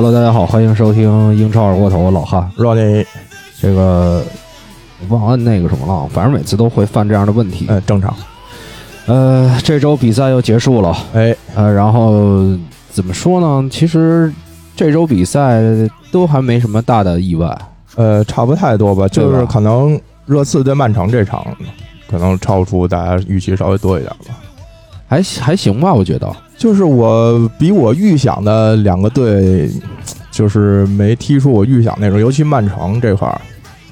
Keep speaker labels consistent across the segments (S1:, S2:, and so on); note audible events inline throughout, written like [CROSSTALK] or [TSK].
S1: Hello，大家好，欢迎收听英超二锅头，我老汉。
S2: 让你
S1: 这个忘摁那个什么了，反正每次都会犯这样的问题。
S2: 呃正常，
S1: 呃，这周比赛又结束了，
S2: 哎，
S1: 呃，然后怎么说呢？其实这周比赛都还没什么大的意外。
S2: 呃，差不太多吧，就
S1: 对吧
S2: 是可能热刺对曼城这场，可能超出大家预期稍微多一点吧。
S1: 还还行吧，我觉得。
S2: 就是我比我预想的两个队，就是没踢出我预想那种，尤其曼城这块儿，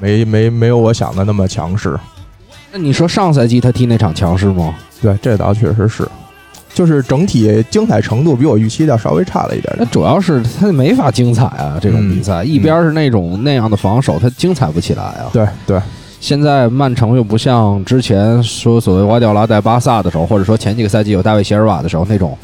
S2: 没没没有我想的那么强势。
S1: 那你说上赛季他踢那场强势吗？
S2: 对，这倒确实是，就是整体精彩程度比我预期的稍微差了一点点。
S1: 那主要是他没法精彩啊，这种比赛、一边是那种那样的防守，他精彩不起来啊。
S2: 对对，
S1: 现在曼城又不像之前说所谓瓜迪奥拉在巴萨的时候，或者说前几个赛季有大卫席尔瓦的时候那种，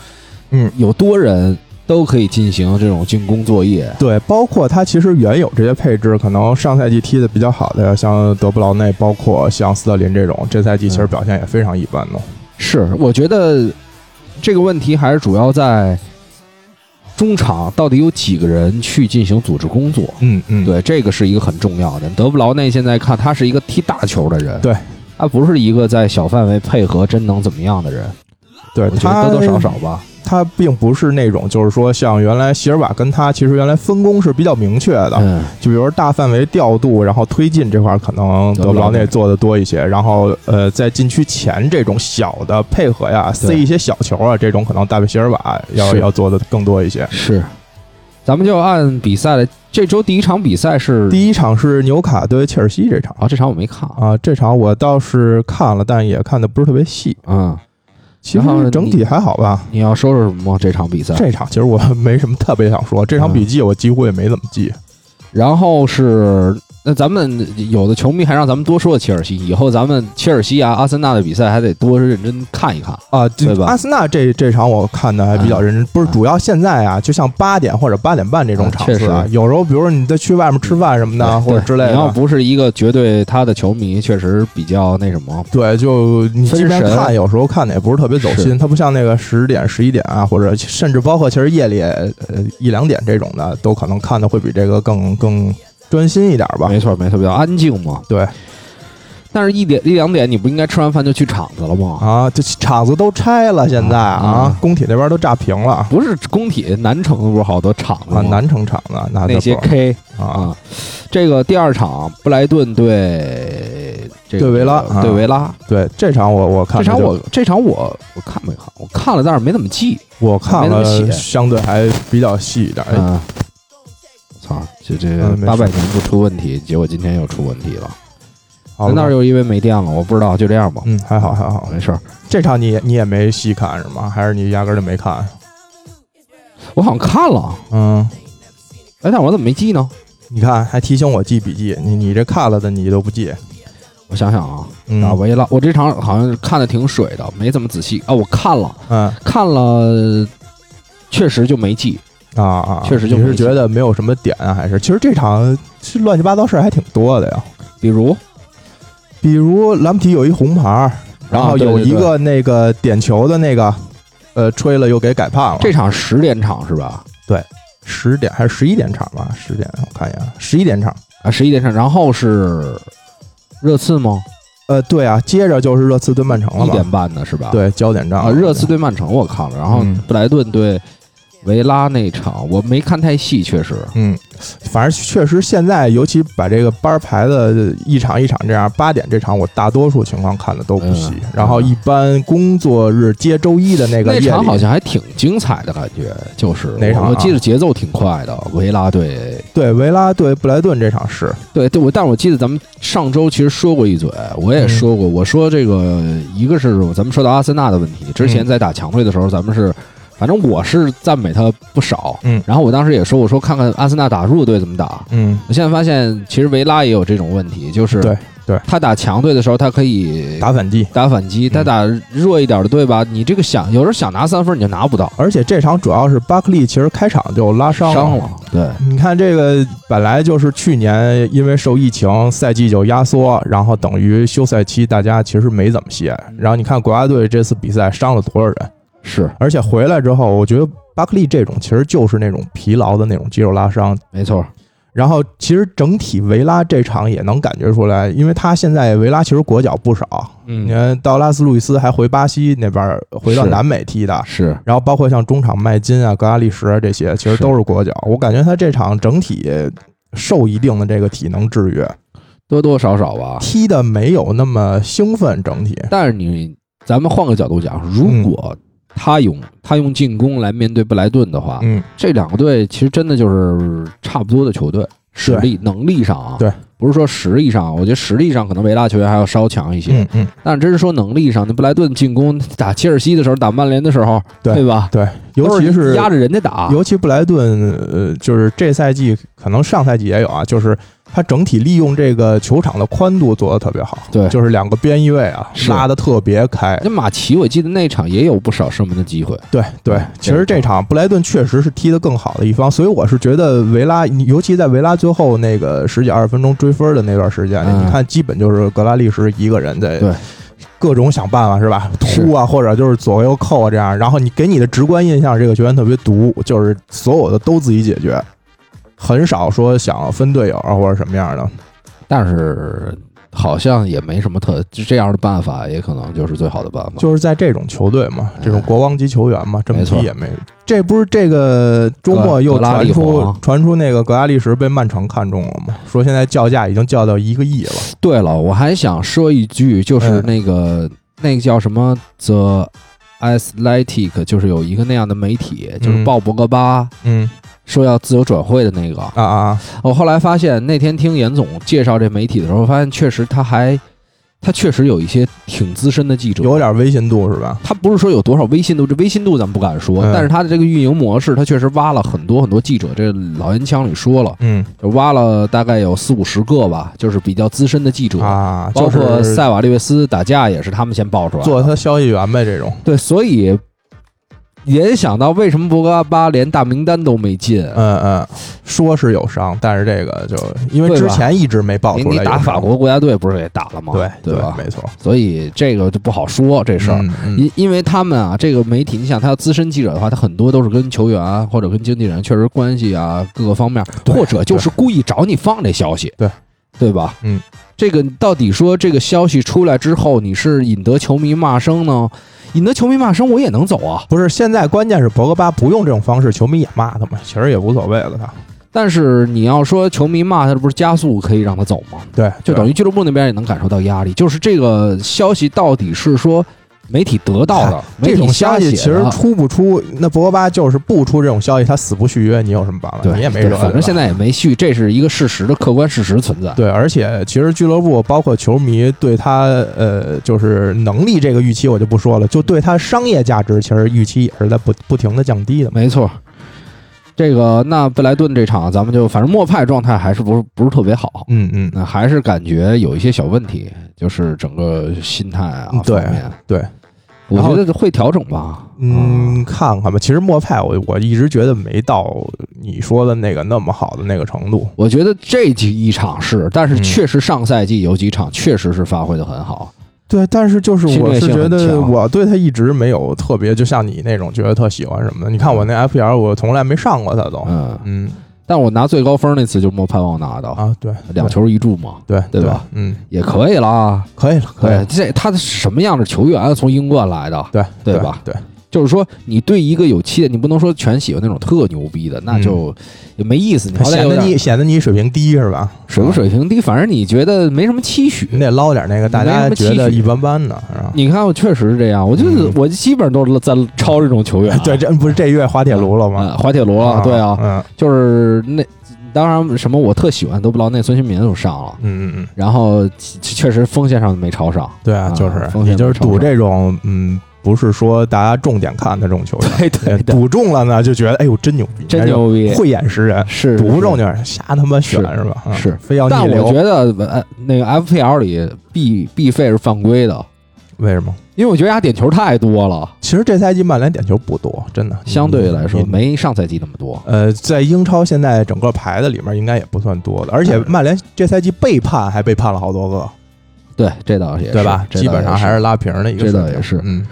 S2: 嗯，
S1: 有多人都可以进行这种进攻作业。
S2: 对，包括他其实原有这些配置，可能上赛季踢的比较好的，像德布劳内，包括像斯特林这种，这赛季其实表现也非常一般的。
S1: 是，我觉得这个问题还是主要在中场到底有几个人去进行组织工作。
S2: 嗯嗯，
S1: 对，这个是一个很重要的。德布劳内现在看他是一个踢大球的人，
S2: 对，
S1: 他不是一个在小范围配合真能怎么样的人。
S2: 对，
S1: 我觉得多多少少吧。
S2: 他并不是那种，就是说像原来席尔瓦跟他其实原来分工是比较明确的，
S1: 嗯，
S2: 就比如说大范围调度，然后推进这块儿可能德布劳内做的多一些，然后呃在禁区前这种小的配合呀，塞一些小球啊，这种可能大卫席尔瓦要要做的更多一些。
S1: 是。咱们就按比赛的，这周第一场比赛是
S2: 第一场是纽卡对切尔西这场
S1: 啊，这场我没看啊。
S2: 啊，这场我倒是看了，但也看的不是特别细。
S1: 嗯，
S2: 其实整体还好吧。
S1: 你要说说什么吗？这场比赛？
S2: 这场其实我没什么特别想说，这场
S1: 嗯
S2: 笔记我几乎也没怎么记。
S1: 然后是那咱们有的球迷还让咱们多说切尔西，以后咱们切尔西啊、阿森纳的比赛还得多认真看一看。
S2: 啊，
S1: 对吧？
S2: 阿森纳这这场我看的还比较认真，不是主要现在啊，就像八点或者八点半这种
S1: 啊
S2: 场次啊有时候比如说你再去外面吃饭什么的，或者之类
S1: 你要
S2: 的，
S1: 不是一个绝对他的球迷，确实比较那什么。
S2: 对，就你即便看，有时候看的也不是特别走心，他不像那个十点、十一点啊，或者甚至包括其实夜里呃一两点这种的，都可能看的会比这个更更专心一点吧。
S1: 没错没错，比较安静嘛。
S2: 对
S1: 但是一点一两点，你不应该吃完饭就去厂子了吗？
S2: 啊，这厂子都拆了，现在
S1: 啊
S2: 啊，工体那边都炸平了
S1: 不是工体南城不是好多厂子？
S2: 南城厂子那
S1: 那些 K
S2: 啊，
S1: 啊，这个第二场布莱顿对这个
S2: 对维拉啊
S1: 对维拉，
S2: 对这场我我看
S1: 这场我这场我我看没看？我看了，但是没怎么记。
S2: 我看了，相对还比较细一点。哎
S1: 嗯，操，这八百年不出问题，结果今天又出问题了。那又因为没电了，我不知道，就这样吧，
S2: 嗯，还好还好。
S1: 没事儿。
S2: 这场你也你也没细看是吗？还是你压根儿就没看？
S1: 我好像看了，
S2: 嗯，
S1: 哎，但我怎么没记呢？
S2: 你看还提醒我记笔记，你你这看了的你都不记。
S1: 我想想啊，
S2: 嗯
S1: 啊，维拉，我这场好像看的挺水的，没怎么仔细啊。我看了，
S2: 嗯
S1: 看了，确实就没记。
S2: 啊啊，
S1: 确实就
S2: 你是觉得没有什么点啊？还是其实这场是乱七八糟事儿还挺多的呀？
S1: 比如，
S2: 比如兰普提有一红牌儿，然后有一个那个点球的那个，呃，吹了又给改判了。
S1: 这场十点场是吧？
S2: 对，十点还是十一点场吧？十点我看一眼，十一点场。
S1: 啊，十一点场，然后是热刺吗？
S2: 呃，对啊，接着就是热刺对曼城了嘛
S1: 一点。半的是吧？
S2: 对，焦点战
S1: 啊，热刺对曼城我看了，然后
S2: 嗯
S1: 布莱顿对维拉那场我没看太细，确实。
S2: 嗯，反正确实现在，尤其把这个班儿排的一场一场这样，八点这场我大多数情况看的都不细。
S1: 嗯
S2: 然后一般工作日接周一的那个
S1: 那，场好像还挺精彩的感觉，就是
S2: 那场啊
S1: 我记得节奏挺快的，维拉对
S2: 对维拉对布莱顿这场是
S1: 对对，我但我记得咱们上周其实说过一嘴，我也说过，我说这个一个是咱们说到阿森纳的问题，之前
S2: 嗯
S1: 在打强队的时候，咱们是反正我是赞美他不少。
S2: 嗯
S1: 然后我当时也说，我说看看阿森纳打弱队怎么打。
S2: 嗯，
S1: 我现在发现，其实维拉也有这种问题，就是
S2: 对对
S1: 他打强队的时候，他可以
S2: 打反击。
S1: 打反击；他打弱一点的队吧，你这个想有时候想拿三分你就拿不到，
S2: 而且这场主要是巴克利，其实开场就拉伤
S1: 伤了。对，
S2: 你看这个本来就是去年因为受疫情赛季就压缩，然后等于休赛期大家其实没怎么歇。然后你看国家队这次比赛伤了多少人，
S1: 是
S2: 而且回来之后，我觉得巴克利这种其实就是那种疲劳的那种肌肉拉伤。
S1: 没错。
S2: 然后其实整体维拉这场也能感觉出来，因为他现在维拉其实国脚不少，
S1: 嗯
S2: 你看道拉斯路易斯还回巴西那边回到南美踢的，
S1: 是
S2: 然后包括像中场麦金啊、格拉利什啊这些，其实都是国脚。我感觉他这场整体受一定的这个体能制约，
S1: 多多少少吧。
S2: 踢的没有那么兴奋。整体，
S1: 但是你，咱们换个角度讲，如果他用他用进攻来面对布莱顿的话，
S2: 嗯，
S1: 这两个队其实真的就是差不多的球队，实力能力上啊，
S2: 对，
S1: 不是说实力上，我觉得实力上可能维拉球员还要稍强一些，
S2: 嗯嗯，
S1: 但是真是说能力上，那布莱顿进攻打切尔西的时候，打曼联的时候，
S2: 对
S1: 吧？
S2: 对，尤其是
S1: 压着人家打，
S2: 尤其布莱顿，呃，就是这赛季可能上赛季也有啊，就是他整体利用这个球场的宽度做得特别好，
S1: 对。
S2: 就是两个边翼位啊拉得特别开，
S1: 那马奇，我记得那场也有不少射门的机会，
S2: 对对
S1: 对，
S2: 其实这场布莱顿确实是踢得更好的一方，所以我是觉得维拉，尤其在维拉最后那个十几二十分钟追分的那段时间，
S1: 嗯。
S2: 你看基本就是格拉利什一个人在
S1: 对。
S2: 各种想办法是吧，突啊或者就是左右扣啊这样，然后你给你的直观印象，这个球员特别毒，就是所有的都自己解决，很少说想分队友啊或者什么样的。
S1: 但是好像也没什么特就这样的办法，也可能就是最好的办法。
S2: 就是在这种球队嘛，这种国王级球员嘛，这么
S1: 没错
S2: 踢也没。这不是这个周末又
S1: 拉
S2: 传出传出那个格拉利什被曼城看中了吗？说现在叫价已经叫到一个亿了。
S1: 对了，我还想说一句，就是
S2: 嗯
S1: 那个、那个叫什么 The Athletic，就是有一个那样的媒体，就是
S2: 嗯
S1: 报博格巴。
S2: 嗯
S1: 说要自由转会的那个，
S2: 啊啊，
S1: 我后来发现那天听严总介绍这媒体的时候，发现确实他还他确实有一些挺资深的记者，
S2: 有点威信度是吧？
S1: 他不是说有多少威信度，这威信度咱们不敢说，
S2: 嗯。
S1: 但是他的这个运营模式，他确实挖了很多很多记者，这老烟枪里说了，
S2: 嗯。
S1: 就挖了大概有四五十个吧，就是比较资深的记者，
S2: 啊，
S1: 包括塞瓦利维斯打架也是他们先爆出来，
S2: 做他消息源呗，这种。
S1: 对，所以联想到为什么博格巴连大名单都没进，
S2: 嗯嗯，说是有伤，但是这个就因为之前一直没爆
S1: 你你
S2: 出来你。
S1: 打法国国家队不是也打了吗？
S2: 对
S1: 对吧？
S2: 没错，
S1: 所以这个就不好说这事儿。
S2: 嗯嗯
S1: 因因为他们啊，这个媒体，你想，他要资深记者的话，他很多都是跟球员啊或者跟经纪人确实关系啊各个方面，或者就是故意找你放这消息，
S2: 对
S1: 对吧？
S2: 嗯，
S1: 这个到底说这个消息出来之后，你是引得球迷骂声呢？引得球迷骂声，我也能走啊。
S2: 不是，现在关键是博格巴不用这种方式，球迷也骂他嘛，其实也无所谓了。他
S1: 但是你要说球迷骂他，这不是加速可以让他走吗？
S2: 对，
S1: 就等于俱乐部那边也能感受到压力。就是这个消息到底是说媒体得到的，媒
S2: 这种消息其实出不出，那博格巴就是不出这种消息，他死不续约，你有什么办法？
S1: 对，
S2: 你也没辙。
S1: 对反正现在也没续，这是一个事实的客观事实存在。
S2: 对，而且其实俱乐部包括球迷对他呃，就是能力这个预期我就不说了，就对他商业价值，其实预期也是在不不停的降低的。
S1: 没错。这个那布莱顿这场，咱们就反正莫派状态还是不是不是特别好，
S2: 嗯嗯，
S1: 那还是感觉有一些小问题，就是整个心态啊
S2: 嗯对
S1: 面，
S2: 对，
S1: 我
S2: 然后
S1: 觉得会调整吧。
S2: 嗯，看看吧。其实莫派我我一直觉得没到你说的那个那么好的那个程度。
S1: 我觉得这几一场是，但是
S2: 嗯
S1: 确实上赛季有几场确实是发挥的很好。
S2: 对，但是就是我是觉得我对他一直没有特别，就像你那种觉得特喜欢什么的。你看我那 FPL 我从来没上过他都。
S1: 嗯，
S2: 嗯
S1: 但我拿最高分那次就是莫盼望拿的，
S2: 啊，对，
S1: 两球一助嘛，
S2: 对
S1: 对吧？
S2: 嗯，
S1: 也可以了。
S2: 可以了，可以了，，
S1: 这他的什么样的球员啊？从英冠来的，
S2: 对
S1: 对吧？
S2: 对，
S1: 就是说你对一个有期待，你不能说全喜欢那种特牛逼的，那就也没意思。你好歹
S2: 显得你显得你水平低是吧？
S1: 水不水平低，反正你觉得没什么期许。
S2: 你得捞点那个大家觉得一般般的，是吧？
S1: 你看，我确实是这样，我就是、
S2: 嗯
S1: 我基本上都是在抄这种球员、啊。[LAUGHS]
S2: 对，这不是这月滑铁卢了
S1: 啊，
S2: 吗？
S1: 滑铁卢了，对啊，
S2: 嗯
S1: 就是那当然什么我特喜欢都不知道，那孙兴民就上了，
S2: 嗯嗯嗯，
S1: 然后确实锋线上没抄上，
S2: 对啊，
S1: 啊
S2: 就是
S1: 风险
S2: 你就是赌这种嗯不是说大家重点看的这种球员。
S1: 对对对，
S2: 赌中了呢，就觉得哎呦真牛逼，
S1: 真牛逼，
S2: 慧眼识人。
S1: 是
S2: 赌不中就是瞎他妈选
S1: 是
S2: 是吧？嗯
S1: 是
S2: 非要。
S1: 但我觉得呃那个 FPL 里必必费是犯规的，
S2: 为什么？
S1: 因为我觉得他点球太多了，
S2: 其实这赛季曼联点球不多，真的。
S1: 相对来说没上赛季那么多。
S2: 呃，在英超现在整个排的里面应该也不算多的，而且曼联这赛季背叛还被判了好多个，
S1: 对，这倒也是
S2: 对吧？基本上还是拉平的一个水平。
S1: 这倒也是
S2: 嗯，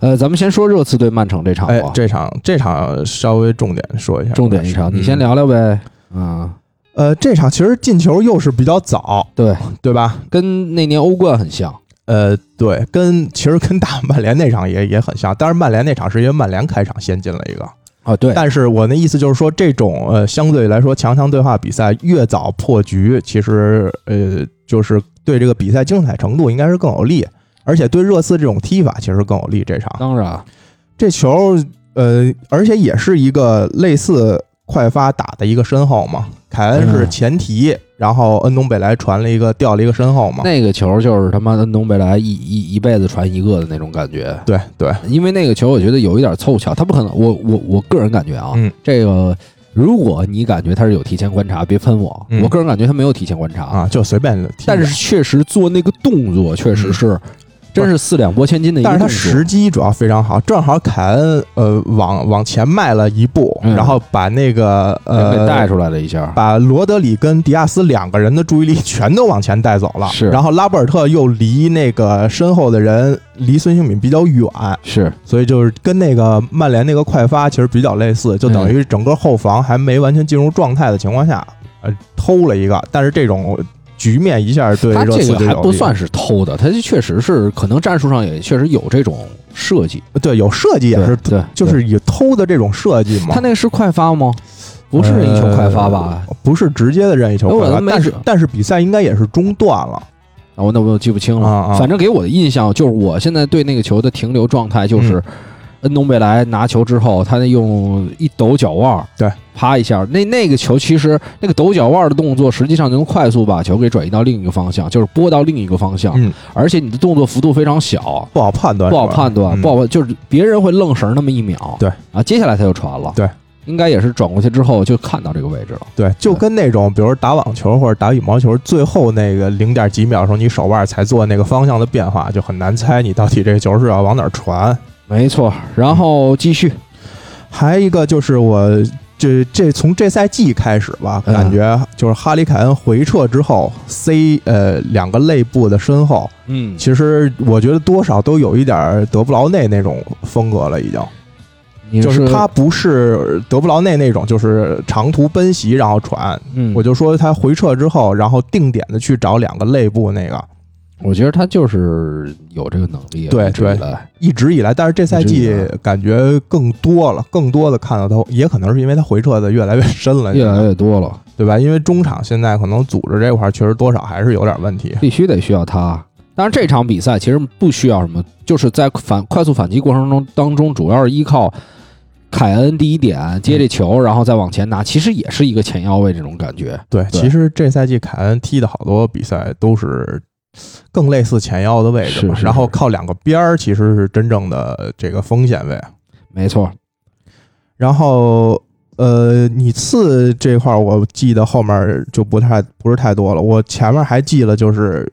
S1: 呃，咱们先说热刺对曼城这场
S2: 哎
S1: 吧，，
S2: 这场这场稍微重点说一下，
S1: 重点一场，
S2: 嗯
S1: 你先。聊聊呗。啊，
S2: 呃，这场其实进球又是比较早，
S1: 对，
S2: 对吧？
S1: 跟那年欧冠很像。
S2: 呃，对，跟其实跟打 [LAUGHS] 曼联那场也也很像，但是曼联那场是因为曼联开场先进了一个，
S1: 啊，对，
S2: 但是我那意思就是说，这种呃相对来说强强对话比赛越早破局，其实呃就是对这个比赛精彩程度应该是更有利，而且对热刺这种踢法其实更有利。这场
S1: 当然，
S2: 这球呃，而且也是一个类似快发打的一个身后嘛，凯恩是
S1: 嗯。
S2: 前提，然后恩东贝莱传了一个掉了一个身后嘛，
S1: 那个球就是他妈恩东贝莱一一一辈子传一个的那种感觉。
S2: 对对，
S1: 因为那个球我觉得有一点凑巧，他不可能，我我我个人感觉啊，
S2: 嗯。
S1: 这个如果你感觉他是有提前观察，别喷我，
S2: 嗯。
S1: 我个人感觉他没有提前观察，
S2: 啊，就随便
S1: 但是确实做那个动作确实是，真是四两拨千斤的一个
S2: 但是他。时机主要非常好，正好凯恩呃往往前迈了一步，
S1: 嗯
S2: 然后把那个
S1: 呃给带
S2: 呃
S1: 出来了一下，
S2: 把罗德里跟迪亚斯两个人的注意力全都往前带走了，
S1: 是
S2: 然后拉波尔特又离那个身后的人离孙兴敏比较远，
S1: 是
S2: 所以就是跟那个曼联那个快发其实比较类似，就等于整个后防还没完全进入状态的情况下，呃偷了一个，但是这种局面一下对热
S1: 他这个还不算是偷的，他确实是可能战术上也确实有这种设计，
S2: 对有设计也是
S1: 对，对
S2: 就是以偷的这种设计嘛，
S1: 他那个是快发吗？不是任意球快发吧？
S2: 呃不是直接的任意球快发，但是但是比赛应该也是中断了。
S1: 啊，我那我记不清了。
S2: 啊啊
S1: 反正给我的印象就是，我现在对那个球的停留状态就是，恩东贝莱拿球之后，他那用一抖脚腕儿，
S2: 对，
S1: 啪一下，那那个球其实那个抖脚腕儿的动作，实际上能快速把球给转移到另一个方向，就是拨到另一个方向，
S2: 嗯，
S1: 而且你的动作幅度非常小。
S2: 不好判断，
S1: 不好判断，
S2: 嗯
S1: 不好，就是别人会愣神儿那么一秒，
S2: 对
S1: 啊，接下来他就传了，
S2: 对，
S1: 应该也是转过去之后就看到这个位置了，
S2: 对，就跟那种比如打网球或者打羽毛球，最后那个零点几秒的时候，你手腕才做那个方向的变化，就很难猜你到底这个球是要往哪儿传。
S1: 没错。然后继续，
S2: 还一个就是我这这从这赛季开始吧，
S1: 嗯
S2: 感觉就是哈里凯恩回撤之后，C 呃两个肋部的身后，
S1: 嗯，
S2: 其实我觉得多少都有一点德布劳内那种风格了，已经。就是他不是德布劳内那种，就是长途奔袭然后传。
S1: 嗯，
S2: 我就说他回撤之后，然后定点的去找两个肋部那个，
S1: 我觉得他就是有这个能力对，
S2: 对
S1: 一直以来
S2: 但是这赛季感觉更多了，更多的看到他，也可能是因为他回撤的越来越深了，
S1: 越来越多了，
S2: 对吧？因为中场现在可能组织这块儿确实多少还是有点问题。
S1: 必须得需要他。但是，这场比赛其实不需要什么，就是在反快速反击过程中当中，主要是依靠凯恩第一点接这球，然后再往前拿，其实也是一个前腰位这种感觉。
S2: 对，
S1: 对
S2: 其实这赛季凯恩踢的好多比赛都是更类似前腰的位置嘛，
S1: 是是
S2: 然后靠两个边儿，其实是真正的这个锋线位。
S1: 没错，
S2: 然后呃，你次这块儿我记得后面就不太不是太多了，我前面还记了，就是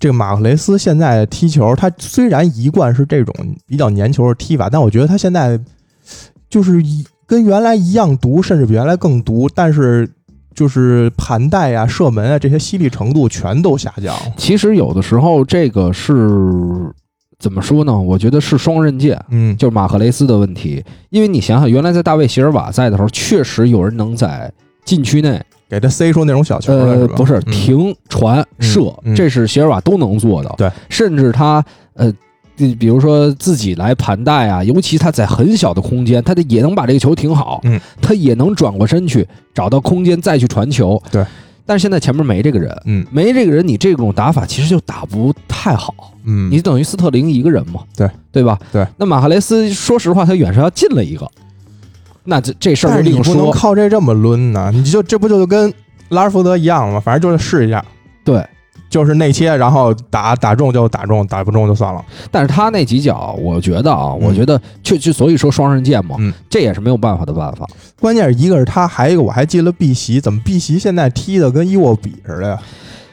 S2: 这个马克雷斯现在踢球，他虽然一贯是这种比较粘球的踢法，但我觉得他现在就是一跟原来一样毒，甚至比原来更毒，但是就是盘带啊、射门啊这些犀利程度全都下降。
S1: 其实有的时候这个是怎么说呢？我觉得是双刃剑。
S2: 嗯，
S1: 就是马赫雷斯的问题，因为你想想，原来在大卫席尔瓦在的时候，确实有人能在禁区内，
S2: 给他塞出那种小球来，
S1: 呃，不是
S2: 嗯
S1: 停、传、射，
S2: 嗯
S1: 这是席尔瓦都能做的。
S2: 对，
S1: 甚至他呃，比比如说自己来盘带啊，尤其他在很小的空间，他的也能把这个球停好，
S2: 嗯，
S1: 他也能转过身去找到空间再去传球。
S2: 对，
S1: 但是现在前面没这个人，
S2: 嗯
S1: 没这个人，你这种打法其实就打不太好。
S2: 嗯，
S1: 你等于斯特林一个人嘛，
S2: 对
S1: 对吧？
S2: 对。
S1: 那马哈雷斯，说实话，他远射要进了一个，那这这事儿另说。
S2: 不能靠这这么抡呢，你就这不就跟拉尔福德一样吗？反正就是试一下。
S1: 对，
S2: 就是内切，然后打打中就打中，打不中就算了。
S1: 但是他那几脚，我觉得啊，
S2: 嗯
S1: 我觉得就就所以说双刃剑嘛，
S2: 嗯
S1: 这也是没有办法的办法。
S2: 关键是一个是他，还有一个我还记了碧玺，怎么碧玺现在踢的跟伊沃比似的呀？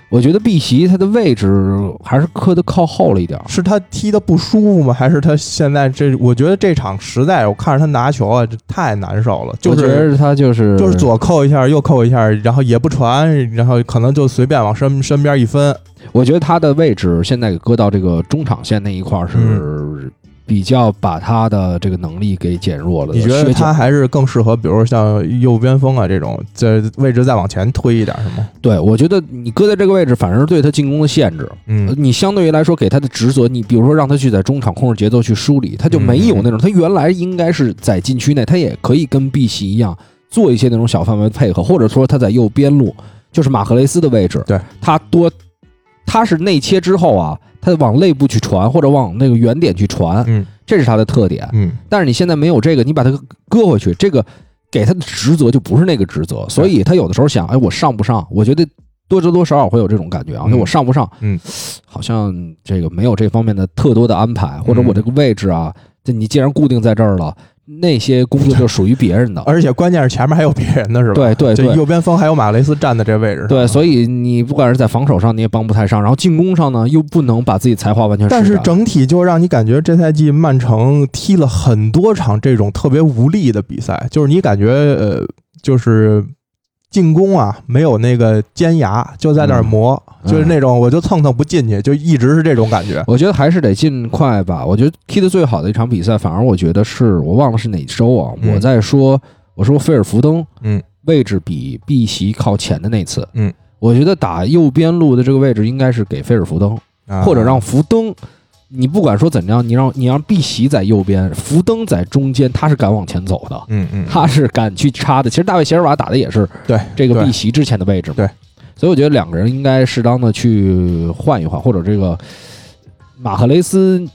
S1: 我觉得碧玺他的位置还是磕的靠后了一点儿。
S2: 是他踢的不舒服吗？还是他现在这？我觉得这场实在，我看着他拿球啊，这太难受了。就
S1: 我觉
S2: 是
S1: 得他就是
S2: 就是左扣一下，右扣一下，然后也不传，然后可能就随便往身身边一分。
S1: 我觉得他的位置现在给搁到这个中场线那一块儿是
S2: 嗯
S1: 比较把他的这个能力给减弱了。
S2: 你觉得他还是更适合，比如像右边锋啊这种，在位置再往前推一点，是吗？
S1: 对我觉得你搁在这个位置，反而是对他进攻的限制。呃
S2: 嗯
S1: 你相对于来说给他的职责，你比如说让他去在中场控制节奏去梳理，他就没有那种，他原来应该是在禁区内，他也可以跟碧玺一样做一些那种小范围的配合，或者说他在右边路，就是马赫雷斯的位置，
S2: 对
S1: 他多，他是内切之后啊，他往内部去传或者往那个原点去传，
S2: 嗯。
S1: 这是它的特点。
S2: 嗯。
S1: 但是你现在没有这个，你把它搁回去，这个给它的职责就不是那个职责，所以他有的时候想，哎，我上不上？我觉得多多多少少会有这种感觉啊，
S2: 嗯。
S1: 我上不上？
S2: 嗯，
S1: 好像这个没有这方面的特多的安排，或者我这个位置啊，这你既然固定在这儿了，那些工作就属于别人的。
S2: 而且关键是前面还有别人的是吧？
S1: 对对对
S2: 右边锋还有马雷斯站在这位置。
S1: 对，所以你不管是在防守上，你也帮不太上，然后进攻上呢，又不能把自己才华完全。
S2: 但是整体就让你感觉这赛季曼城踢了很多场这种特别无力的比赛，就是你感觉呃，就是进攻啊没有那个尖牙，就在那儿磨，
S1: 嗯
S2: 就是那种我就蹭蹭不进去，就一直是这种感觉。
S1: 我觉得还是得尽快吧。我觉得踢得最好的一场比赛，反而我觉得是我忘了是哪周啊。
S2: 嗯
S1: 我在说，我说菲尔福登，
S2: 嗯，
S1: 位置比碧席靠前的那次，
S2: 嗯，
S1: 我觉得打右边路的这个位置应该是给菲尔福登，
S2: 啊
S1: 或者让福登。你不管说怎样，你让你让碧玺在右边，福登在中间，他是敢往前走的，
S2: 嗯嗯，
S1: 他是敢去插的。其实大卫席尔瓦打的也是
S2: 对对
S1: 这个碧玺之前的位置嘛。
S2: 对，
S1: 所以我觉得两个人应该适当的去换一换，或者这个马赫雷斯，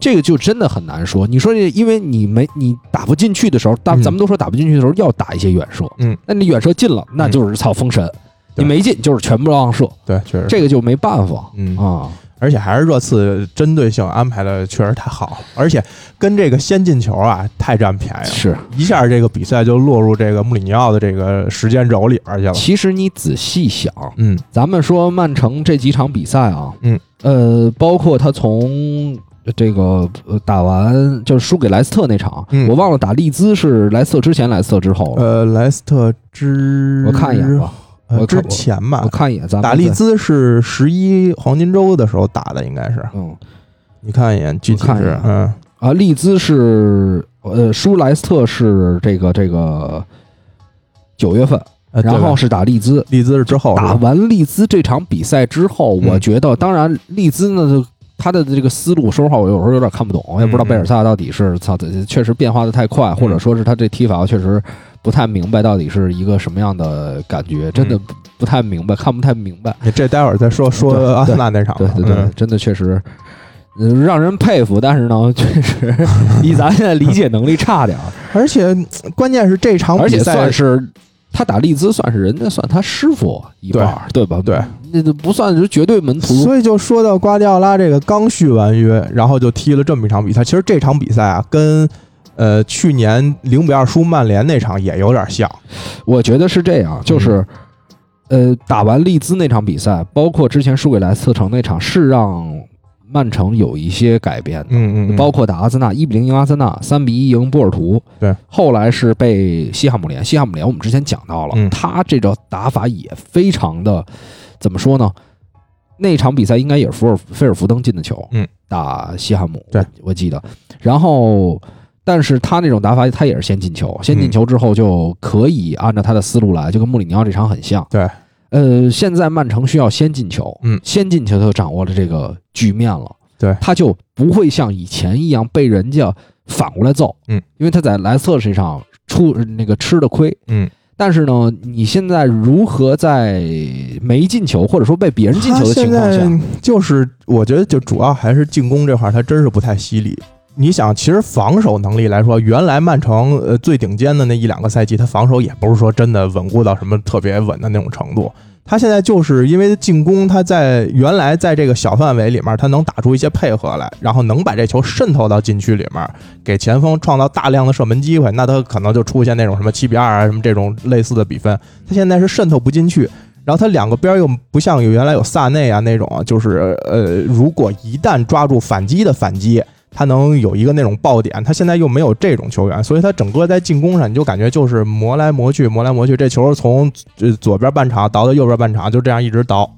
S1: 这个就真的很难说。你说这，因为你没你打不进去的时候，咱
S2: 嗯
S1: 咱们都说打不进去的时候要打一些远射，
S2: 嗯，
S1: 那你远射进了，那就是操封神；
S2: 对
S1: 你没进，就是全部让射，
S2: 对，确实
S1: 这个就没办法
S2: 嗯
S1: 啊。
S2: 而且还是热刺针对性安排的确实太好了，而且跟这个先进球啊太占便宜了，
S1: 是，
S2: 一下这个比赛就落入这个穆里尼奥的这个时间轴里边去了。
S1: 其实你仔细想，
S2: 嗯。
S1: 咱们说曼城这几场比赛啊，
S2: 嗯，
S1: 呃，包括他从这个呃打完就是输给莱斯特那场，
S2: 嗯。
S1: 我忘了打利兹是莱斯特之前，莱斯特之后了。
S2: 呃，莱斯特之
S1: 我看一眼吧，
S2: 呃之前吧
S1: 我，看一眼，咱们
S2: 打利，兹是十一黄金周的时候打的，应该是。
S1: 嗯
S2: 你看一眼，具体是嗯
S1: 啊，利兹是呃舒莱斯特是这个这个九月份，
S2: 呃，
S1: 然后是打利兹。
S2: 利兹是之后是
S1: 打完利兹这场比赛之后，
S2: 嗯
S1: 我觉得，当然利兹呢，他的这个思路，说实话，我有时候有点看不懂，我也不知道
S2: 嗯
S1: 贝尔萨到底是操，确实变化的太快，或者说是他这踢法，确实不太明白到底是一个什么样的感觉，真的不不太明白，看不太明白。
S2: 你这待会儿再说说阿森纳那场吧。
S1: 对对对，
S2: 嗯
S1: 真的确实。呃让人佩服，但是呢，[LAUGHS] 确实比咱现在理解能力差点儿，
S2: 而且嗯关键是这场
S1: 而且
S2: 比赛
S1: 算是他打利兹，算是人家算他师傅一半儿，对吧？
S2: 对，
S1: 那都不算是绝对门徒。
S2: 所以就说到瓜迪奥拉这个刚续完约，然后就踢了这么一场比赛。其实这场比赛啊，跟呃去年零比二输曼联那场也有点像。
S1: 我觉得是这样，就是，呃，打完利兹那场比赛，包括之前输给莱斯特城那场，是让曼城有一些改变的。
S2: 嗯嗯
S1: 包括打阿森纳一比零赢阿森纳，三比一赢波尔图。
S2: 对，
S1: 后来是被西汉姆联，西汉姆联我们之前讲到了，
S2: 嗯
S1: 他这招打法也非常的，怎么说呢？那场比赛应该也是福尔菲尔福登进的球，
S2: 嗯，
S1: 打西汉姆，
S2: 对
S1: 我我记得。然后，但是他那种打法，他也是先进球，先
S2: 嗯
S1: 进球之后就可以按照他的思路来，就跟穆里尼奥这场很像。
S2: 对，
S1: 呃，现在曼城需要先进球，
S2: 嗯
S1: 先进球就掌握了这个局面了。
S2: 对
S1: 他就不会像以前一样被人家反过来揍，
S2: 嗯，
S1: 因为他在莱斯特身上出那个吃的亏，
S2: 嗯。
S1: 但是呢，你现在如何在没进球或者说被别人进球的情况下，
S2: 就是我觉得就主要还是进攻这块儿，他真是不太犀利。你想，其实防守能力来说，原来曼城呃最顶尖的那一两个赛季，他防守也不是说真的稳固到什么特别稳的那种程度。他现在就是因为进攻，他在原来在这个小范围里面，他能打出一些配合来，然后能把这球渗透到禁区里面，给前锋创造大量的射门机会，那他可能就出现那种什么七比二啊，什么这种类似的比分。他现在是渗透不进去，然后他两个边又不像有原来有萨内啊那种，就是呃，如果一旦抓住反击的反击。他能有一个那种爆点，他现在又没有这种球员，所以他整个在进攻上，你就感觉就是磨来磨去，磨来磨去，这球从左边半场倒到右边半场，就这样一直倒。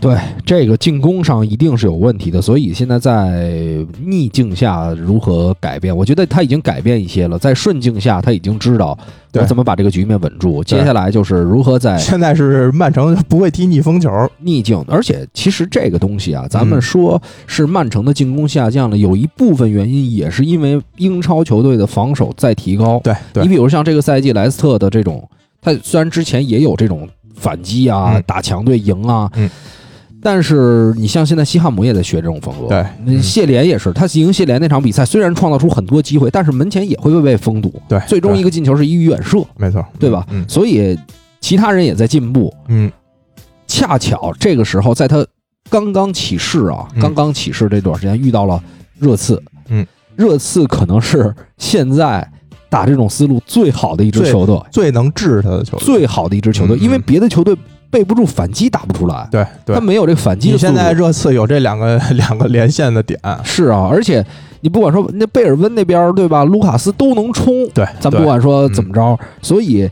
S1: 对这个进攻上一定是有问题的，所以现在在逆境下如何改变？我觉得他已经改变一些了，在顺境下他已经知道我怎么把这个局面稳住。接下来就是如何在
S2: 现在是曼城不会踢逆风球，
S1: 逆境。而且其实这个东西啊，咱们说是曼城的进攻下降了，有一部分原因也是因为英超球队的防守在提高。
S2: 对，
S1: 你比如像这个赛季莱斯特的这种，他虽然之前也有这种反击啊，打强队赢啊。但是你像现在西汉姆也在学这种风格，
S2: 对，
S1: 谢联也是，他赢谢联那场比赛虽然创造出很多机会，但是门前也会被封堵，
S2: 对，
S1: 最终一个进球是一远射，
S2: 没错，
S1: 对吧？
S2: 嗯，
S1: 所以其他人也在进步，
S2: 嗯，
S1: 恰巧这个时候在他刚刚起势啊，刚刚起势这段时间遇到了热刺，
S2: 嗯，
S1: 热刺可能是现在打这种思路最好的一支球队，
S2: 最能治他的球队，
S1: 最好的一支球队，因为别的球队。背不住反击，打不出来。
S2: 对，
S1: 他没有这个反击。
S2: 你现在热刺有这两个 [LAUGHS] 两个连线的点。
S1: 是啊，而且你不管说那贝尔温那边对吧，卢卡斯都能冲。
S2: 对，
S1: 咱不管说怎么着，所以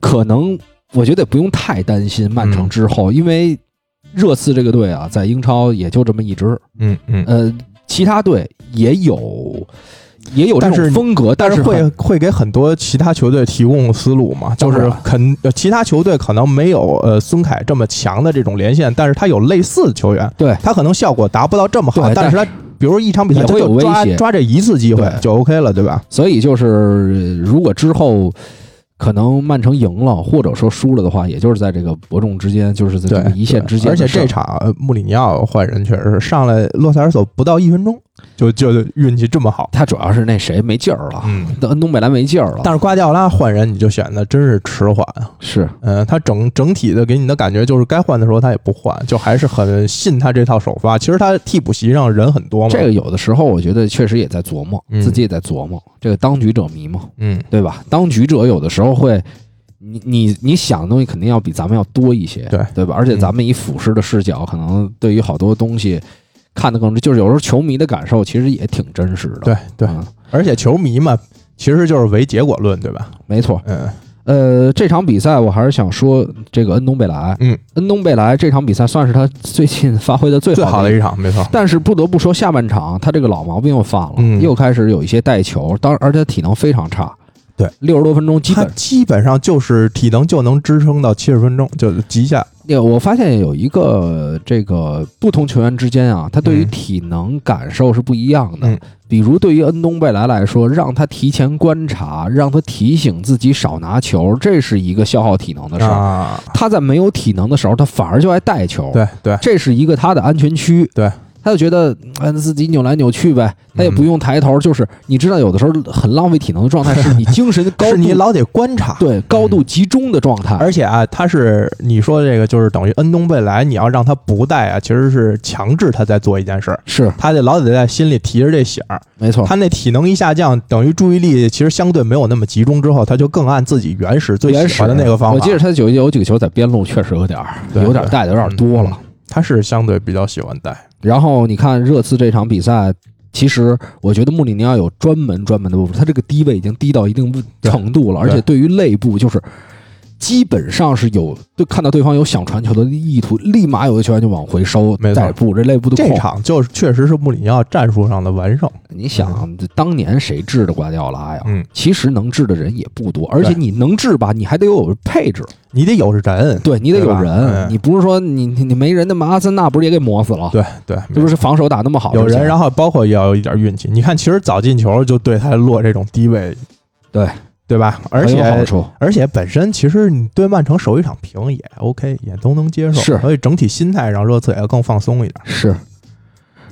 S1: 可能我觉得不用太担心曼城之后，因为热刺这个队啊，在英超也就这么一支。
S2: 嗯嗯。
S1: 呃，其他队也有。也有这种风格，
S2: 但是会会给很多其他球队提供思路嘛？就是肯其他球队可能没有呃孙凯这么强的这种连线，但是他有类似的球员，
S1: 对
S2: 他可能效果达不到这么好，
S1: 但
S2: 是他比如一场比赛
S1: 他有威胁，
S2: 抓这一次机会就 OK 了，对吧？
S1: 所以就是如果之后。可能曼城赢了，或者说输了的话，也就是在这个伯仲之间，就是在这个一线之间。
S2: 而且这场穆里尼奥换人确实是上来洛塞尔索不到一分钟就就运气这么好。
S1: 他主要是那谁没劲儿了，
S2: 嗯，
S1: 恩东贝莱没劲儿了。
S2: 但是瓜迪奥拉换人你就显得真是迟缓。
S1: 是，
S2: 嗯，他整整体的给你的感觉就是该换的时候他也不换，就还是很信他这套首发。其实他替补席上人很多嘛。
S1: 这个有的时候我觉得确实也在琢磨，自己也在琢磨这个当局者迷嘛，
S2: 嗯，
S1: 对吧？当局者有的时候。会，你你你想的东西肯定要比咱们要多一些，
S2: 对
S1: 对吧？而且咱们以俯视的视角，可能对于好多东西看的更，就是有时候球迷的感受其实也挺真实的，
S2: 对对。而且球迷嘛，其实就是唯结果论，对吧？
S1: 没错，
S2: 嗯
S1: 呃，这场比赛我还是想说这个恩东贝莱，
S2: 嗯，
S1: 恩东贝莱这场比赛算是他最近发挥的最
S2: 好
S1: 的
S2: 一场，没错。
S1: 但是不得不说，下半场他这个老毛病又犯了，又开始有一些带球，当而且体能非常差。
S2: 对，
S1: 六十多分钟，基本
S2: 基本上就是体能就能支撑到七十分钟，就极限。
S1: 我发现有一个这个不同球员之间啊，他对于体能感受是不一样的。比如对于恩东贝莱来说，让他提前观察，让他提醒自己少拿球，这是一个消耗体能的事儿。他在没有体能的时候，他反而就爱带球。
S2: 对对，
S1: 这是一个他的安全区。
S2: 对。
S1: 他就觉得嗯自己扭来扭去呗，他也不用抬头，就是你知道有的时候很浪费体能的状态，是你精神高，[LAUGHS]
S2: 是你老得观察，
S1: 对高度集中的状态。
S2: 而且啊，他是你说这个就是等于恩东贝莱，你要让他不带啊，其实是强制他在做一件事，
S1: 是
S2: 他得老得在心里提着这醒儿。
S1: 没错，
S2: 他那体能一下降，等于注意力其实相对没有那么集中之后，他就更按自己原始最喜欢的那个方法。
S1: 我记得他有有几个球在边路确实有点有点带的有点多了，
S2: 他是相对比较喜欢带。
S1: 然后你看热刺这场比赛，其实我觉得穆里尼奥有专门专门的部分，他这个低位已经低到一定程度了，而且对于内部就是。基本上是有对看到对方有想传球的意图，立马有的球员就往回收，带步这内部的。
S2: 这场就是确实是穆里尼奥战术上的完胜。
S1: 你想，当年谁治的瓜迪奥拉呀？
S2: 嗯，
S1: 其实能治的人也不多，而且你能治吧，你还得有配置，
S2: 你得有人，
S1: 对你得有人，你不是说你你没人，那么阿森纳不是也给磨死了？
S2: 对对，
S1: 这不是防守打那么好，
S2: 有人，然后包括也要有一点运气。你看，其实早进球就对他落这种低位，
S1: 对。
S2: 对吧？而且而且本身其实你对曼城守一场平也 OK，也都能接受。
S1: 是，
S2: 所以整体心态上热刺也要更放松一点。
S1: 是。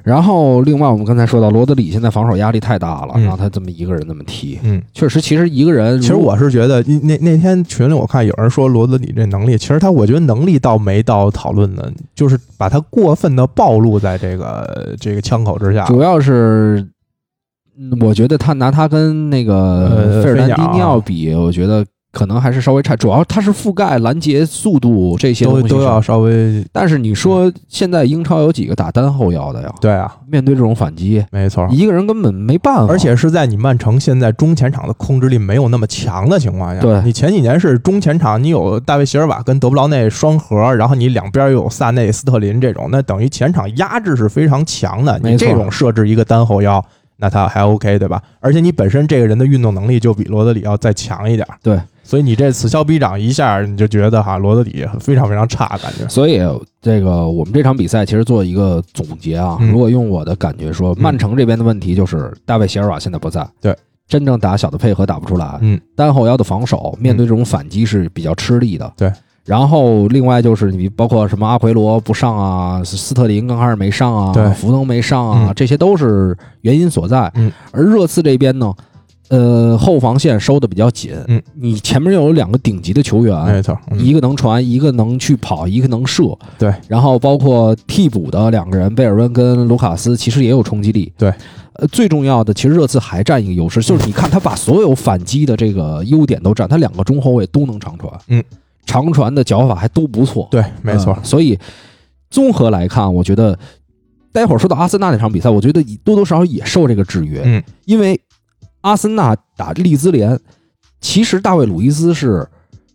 S1: 然后另外我们刚才说到罗德里现在防守压力太大了，
S2: 嗯
S1: 让他这么一个人那么踢，
S2: 嗯，
S1: 确实，其实一个人，
S2: 其实我是觉得那那天群里我看有人说罗德里这能力，其实他我觉得能力倒没到讨论的，就是把他过分的暴露在这个这个枪口之下。
S1: 主要是，嗯我觉得他拿他跟那个
S2: 呃
S1: 费尔南迪尼奥比，我觉得可能还是稍微差。主要他是覆盖、拦截、速度这些
S2: 都
S1: 东西上
S2: 都要稍微
S1: 但是你说现在英超有几个打单后腰的呀？
S2: 对啊，
S1: 面对这种反击，
S2: 没错。
S1: 一个人根本没办法。
S2: 而且是在你曼城现在中前场的控制力没有那么强的情况下，
S1: 对
S2: 你前几年是中前场，你有大卫席尔瓦跟德布劳内双核，然后你两边又有萨内、斯特林这种，那等于前场压制是非常强的。你这种设置一个单后腰，那他还 OK 对吧？而且你本身这个人的运动能力就比罗德里要再强一点，
S1: 对，
S2: 所以你这此消彼长一下，你就觉得哈罗德里非常非常差，感觉。
S1: 所以这个我们这场比赛其实做一个总结啊，
S2: 嗯。
S1: 如果用我的感觉说，
S2: 嗯
S1: 曼城这边的问题就是大卫席尔瓦现在不在，
S2: 对，
S1: 真正打小的配合打不出来，
S2: 嗯，
S1: 单后腰的防守面对这种反击是比较吃力的，
S2: 对。
S1: 然后另外就是你包括什么阿奎罗不上啊，斯斯特林刚开始没上啊，
S2: 对。
S1: 福登没上啊，
S2: 嗯。
S1: 这些都是原因所在。
S2: 嗯，
S1: 而热刺这边呢，呃，后防线收的比较紧，
S2: 嗯，
S1: 你前面又有两个顶级的球员，
S2: 没错，嗯。
S1: 一个能传，一个能去跑，一个能射。
S2: 对，
S1: 然后包括替补的两个人，贝尔温跟卢卡斯，其实也有冲击力。
S2: 对，
S1: 呃，最重要的，其实热刺还占一个优势，就是你看他把所有反击的这个优点都占，他两个中后卫都能长传，
S2: 嗯，
S1: 长传的脚法还都不错。
S2: 对，没错。
S1: 嗯，所以综合来看，我觉得待会儿说到阿森纳那场比赛，我觉得多多少少也受这个制约，
S2: 嗯，
S1: 因为阿森纳打利兹联，其实大卫鲁伊斯是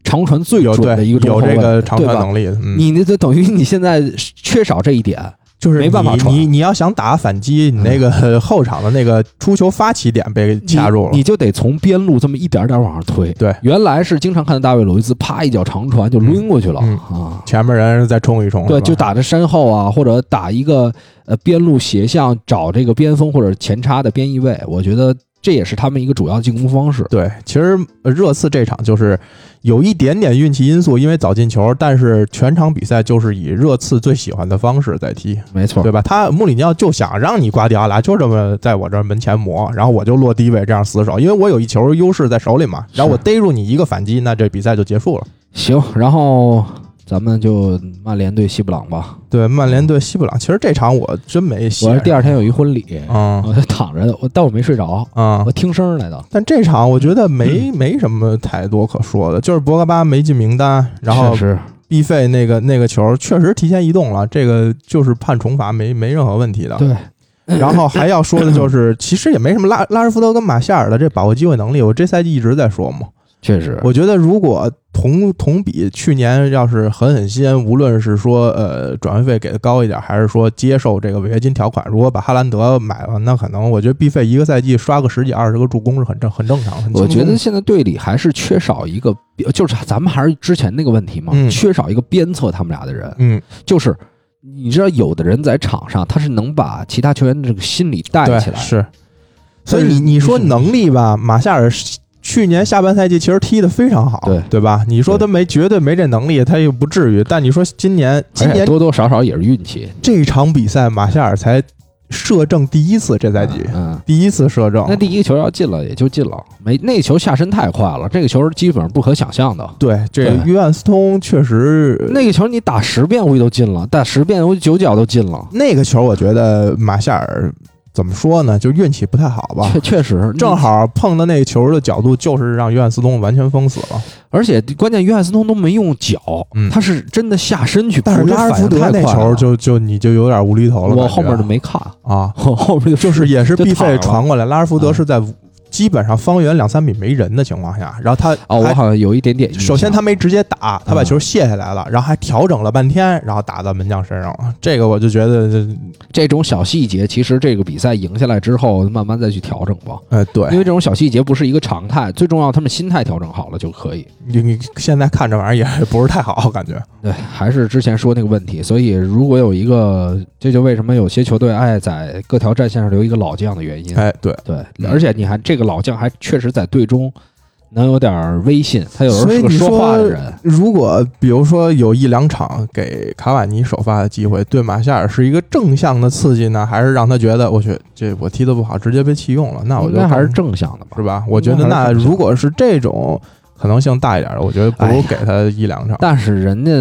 S1: 长传最
S2: 有
S1: 准的一个中后卫，
S2: 有这个长？传能力，嗯。
S1: 你那就等于你现在缺少这一点，
S2: 就是
S1: 没办法传
S2: 你你你要想打反击，你那个呃后场的那个出球发起点被掐住了，
S1: 你，你就得从边路这么一点点往上推。
S2: 对
S1: 原来是经常看到大卫鲁伊斯啪一脚长传就抡过去了、
S2: 嗯
S1: 啊，
S2: 前面人再冲一冲，
S1: 对，就打着身后啊，或者打一个呃边路斜向找这个边锋或者前插的边翼位，我觉得这也是他们一个主要进攻方式。
S2: 对。其实呃热刺这场就是有一点点运气因素，因为早进球，但是全场比赛就是以热刺最喜欢的方式在踢，
S1: 没错
S2: 对，吧？他穆里尼奥就想让你瓜迪奥拉就这么在我这儿门前磨，然后我就落低位这样死守，因为我有一球优势在手里嘛，然后我逮住你一个反击，那这比赛就结束了。
S1: 行，然后咱们就曼联对西布朗吧。
S2: 对，曼联对西布朗，其实这场我真没写。
S1: 我是第二天有一婚礼，
S2: 嗯
S1: 我就躺着，我但我没睡着，
S2: 啊
S1: 我，听声儿来的。
S2: 但这场我觉得没没什么太多可说的，就是博格巴没进名单，然后
S1: 确实
S2: 毕费那个那个球确实提前移动了，这个就是判重罚没没任何问题的。
S1: 对，[CLEARS THROAT]
S2: 然后还要说的就是，其实也没什么拉拉什福德跟马夏尔的这把握机会能力，我这赛季一直在说嘛。
S1: 确实，
S2: 我觉得如果同同比去年要是狠狠心，无论是说呃转会费给的高一点，还是说接受这个违约金条款，如果把哈兰德买了，那可能我觉得必费一个赛季刷个十几二十个助攻是很正很正常。
S1: 我觉得现在队里还是缺少一个，就是咱们还是之前那个问题嘛，
S2: 嗯
S1: 缺少一个鞭策他们俩的人。
S2: 嗯，
S1: 就是你知道，有的人在场上他是能把其他球员的这个心理带起来，
S2: 是。所以你你说能力吧，马夏尔去年下半赛季其实踢得非常好，
S1: 对
S2: 对吧？你说他没绝对没这能力，他又不至于。但你说今年今年
S1: 多多少少也是运气。
S2: 这场比赛，马夏尔才射正第一次，这赛季
S1: 嗯，
S2: 第一次射正。
S1: 那第一个球要进了也就进了，没那球下身太快了，这个球基本上不可想象的。
S2: 对，这
S1: 对
S2: 约翰斯通确实
S1: 那个球你打十遍估计都进了，打十遍估计九脚都进了。
S2: 那个球，我觉得马夏尔怎么说呢？就运气不太好吧
S1: 确。确实，[LAUGHS]
S2: 正好碰到那个球的角度，就是让约翰斯通完全封死了。
S1: 而且关键约翰斯通都没用脚，
S2: 嗯
S1: 他是真的下身去扑，
S2: 但是拉尔福德那球就就你就有点无厘头了。
S1: 我后面就没看，
S2: 啊，
S1: 我 [LAUGHS] 后面就
S2: 就是也是
S1: 就
S2: 必费传过来，拉尔福德
S1: 嗯
S2: 是在基本上方圆两三米没人的情况下，然后他
S1: 哦，我好像有一点点。
S2: 首先他没直接打，他把
S1: 嗯
S2: 球卸下来了，然后还调整了半天，然后打到门将身上了。这个我就觉得这，
S1: 种小细节，其实这个比赛赢下来之后，慢慢再去调整吧。
S2: 呃，对
S1: 因为这种小细节不是一个常态，最重要他们心态调整好了就可以。
S2: 你你现在看这玩意儿也不是太好，感觉。
S1: 对，还是之前说那个问题，所以如果有一个，这就为什么有些球队爱在各条战线上留一个老将的原因。
S2: 哎，对，
S1: 对，
S2: 嗯
S1: 而且你还这个老将还确实在队中能有点威信，他有时候是个说话的人。，
S2: 如果比如说有一两场给卡瓦尼首发的机会，对马夏尔是一个正向的刺激呢，还是让他觉得我去这我踢得不好，直接被弃用了？那我
S1: 觉得还是正向的吧
S2: 是？吧？我觉得那如果是这种可能性大一点的，我觉得不如给他一两场。
S1: 但是人家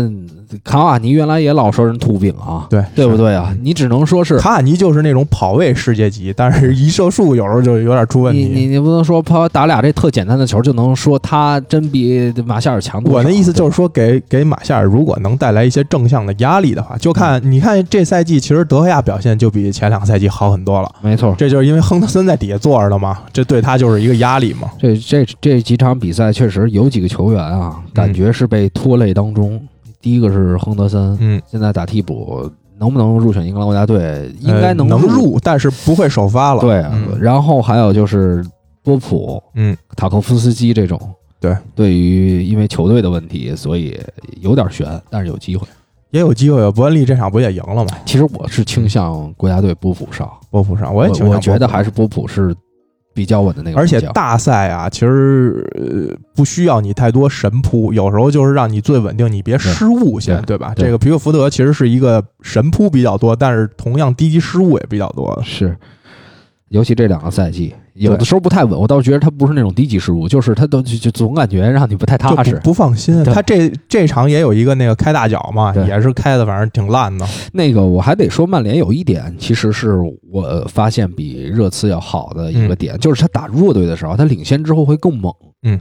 S1: 卡瓦尼原来也老说人秃饼啊，
S2: 对
S1: 对不对啊？你只能说是
S2: 卡瓦尼就是那种跑位世界级，但是一射术有时候就有点出问
S1: 你你。你不能说他打俩这特简单的球就能说他真比马夏尔强多少。
S2: 我的意思就是说给，给马夏尔如果能带来一些正向的压力的话，就看
S1: 嗯
S2: 你看这赛季其实德赫亚表现就比前两个赛季好很多了。
S1: 没错，
S2: 这就是因为亨德森在底下坐着了嘛，这对他就是一个压力嘛。
S1: 这这这几场比赛确实有几个球员啊，感觉是被拖累当中。第一个是亨德森，
S2: 嗯，
S1: 现在打替补，能不能入选英格兰国家队？应该
S2: 呃
S1: 能
S2: 能入，但是不会首发了。
S1: 对，啊
S2: 嗯
S1: 然后还有就是波普、
S2: 嗯，
S1: 塔科夫斯基这种，
S2: 对，
S1: 对于因为球队的问题，所以有点悬，但是有机会。
S2: 也有机会。伯恩利这场不也赢了吗？
S1: 其实我是倾向国家队波普上，
S2: 波普上，我
S1: 我觉得还是波普是比较稳的那个
S2: 而且大赛啊，其实呃不需要你太多神扑，有时候就是让你最稳定，你别失误先，
S1: 对
S2: 对吧？
S1: 对
S2: 这个皮克福德其实是一个神扑比较多，但是同样低级失误也比较多。
S1: 是，尤其这两个赛季，有的时候不太稳。我倒是觉得他不是那种低级失误，就是他都就就总感觉让你不太踏实
S2: 不。不放心，他这这场也有一个那个开大脚嘛，也是开的，反正挺烂的。
S1: 那个我还得说，曼联有一点，其实是我发现比热刺要好的一个点，就是他打弱队的时候，他领先之后会更猛。
S2: 嗯，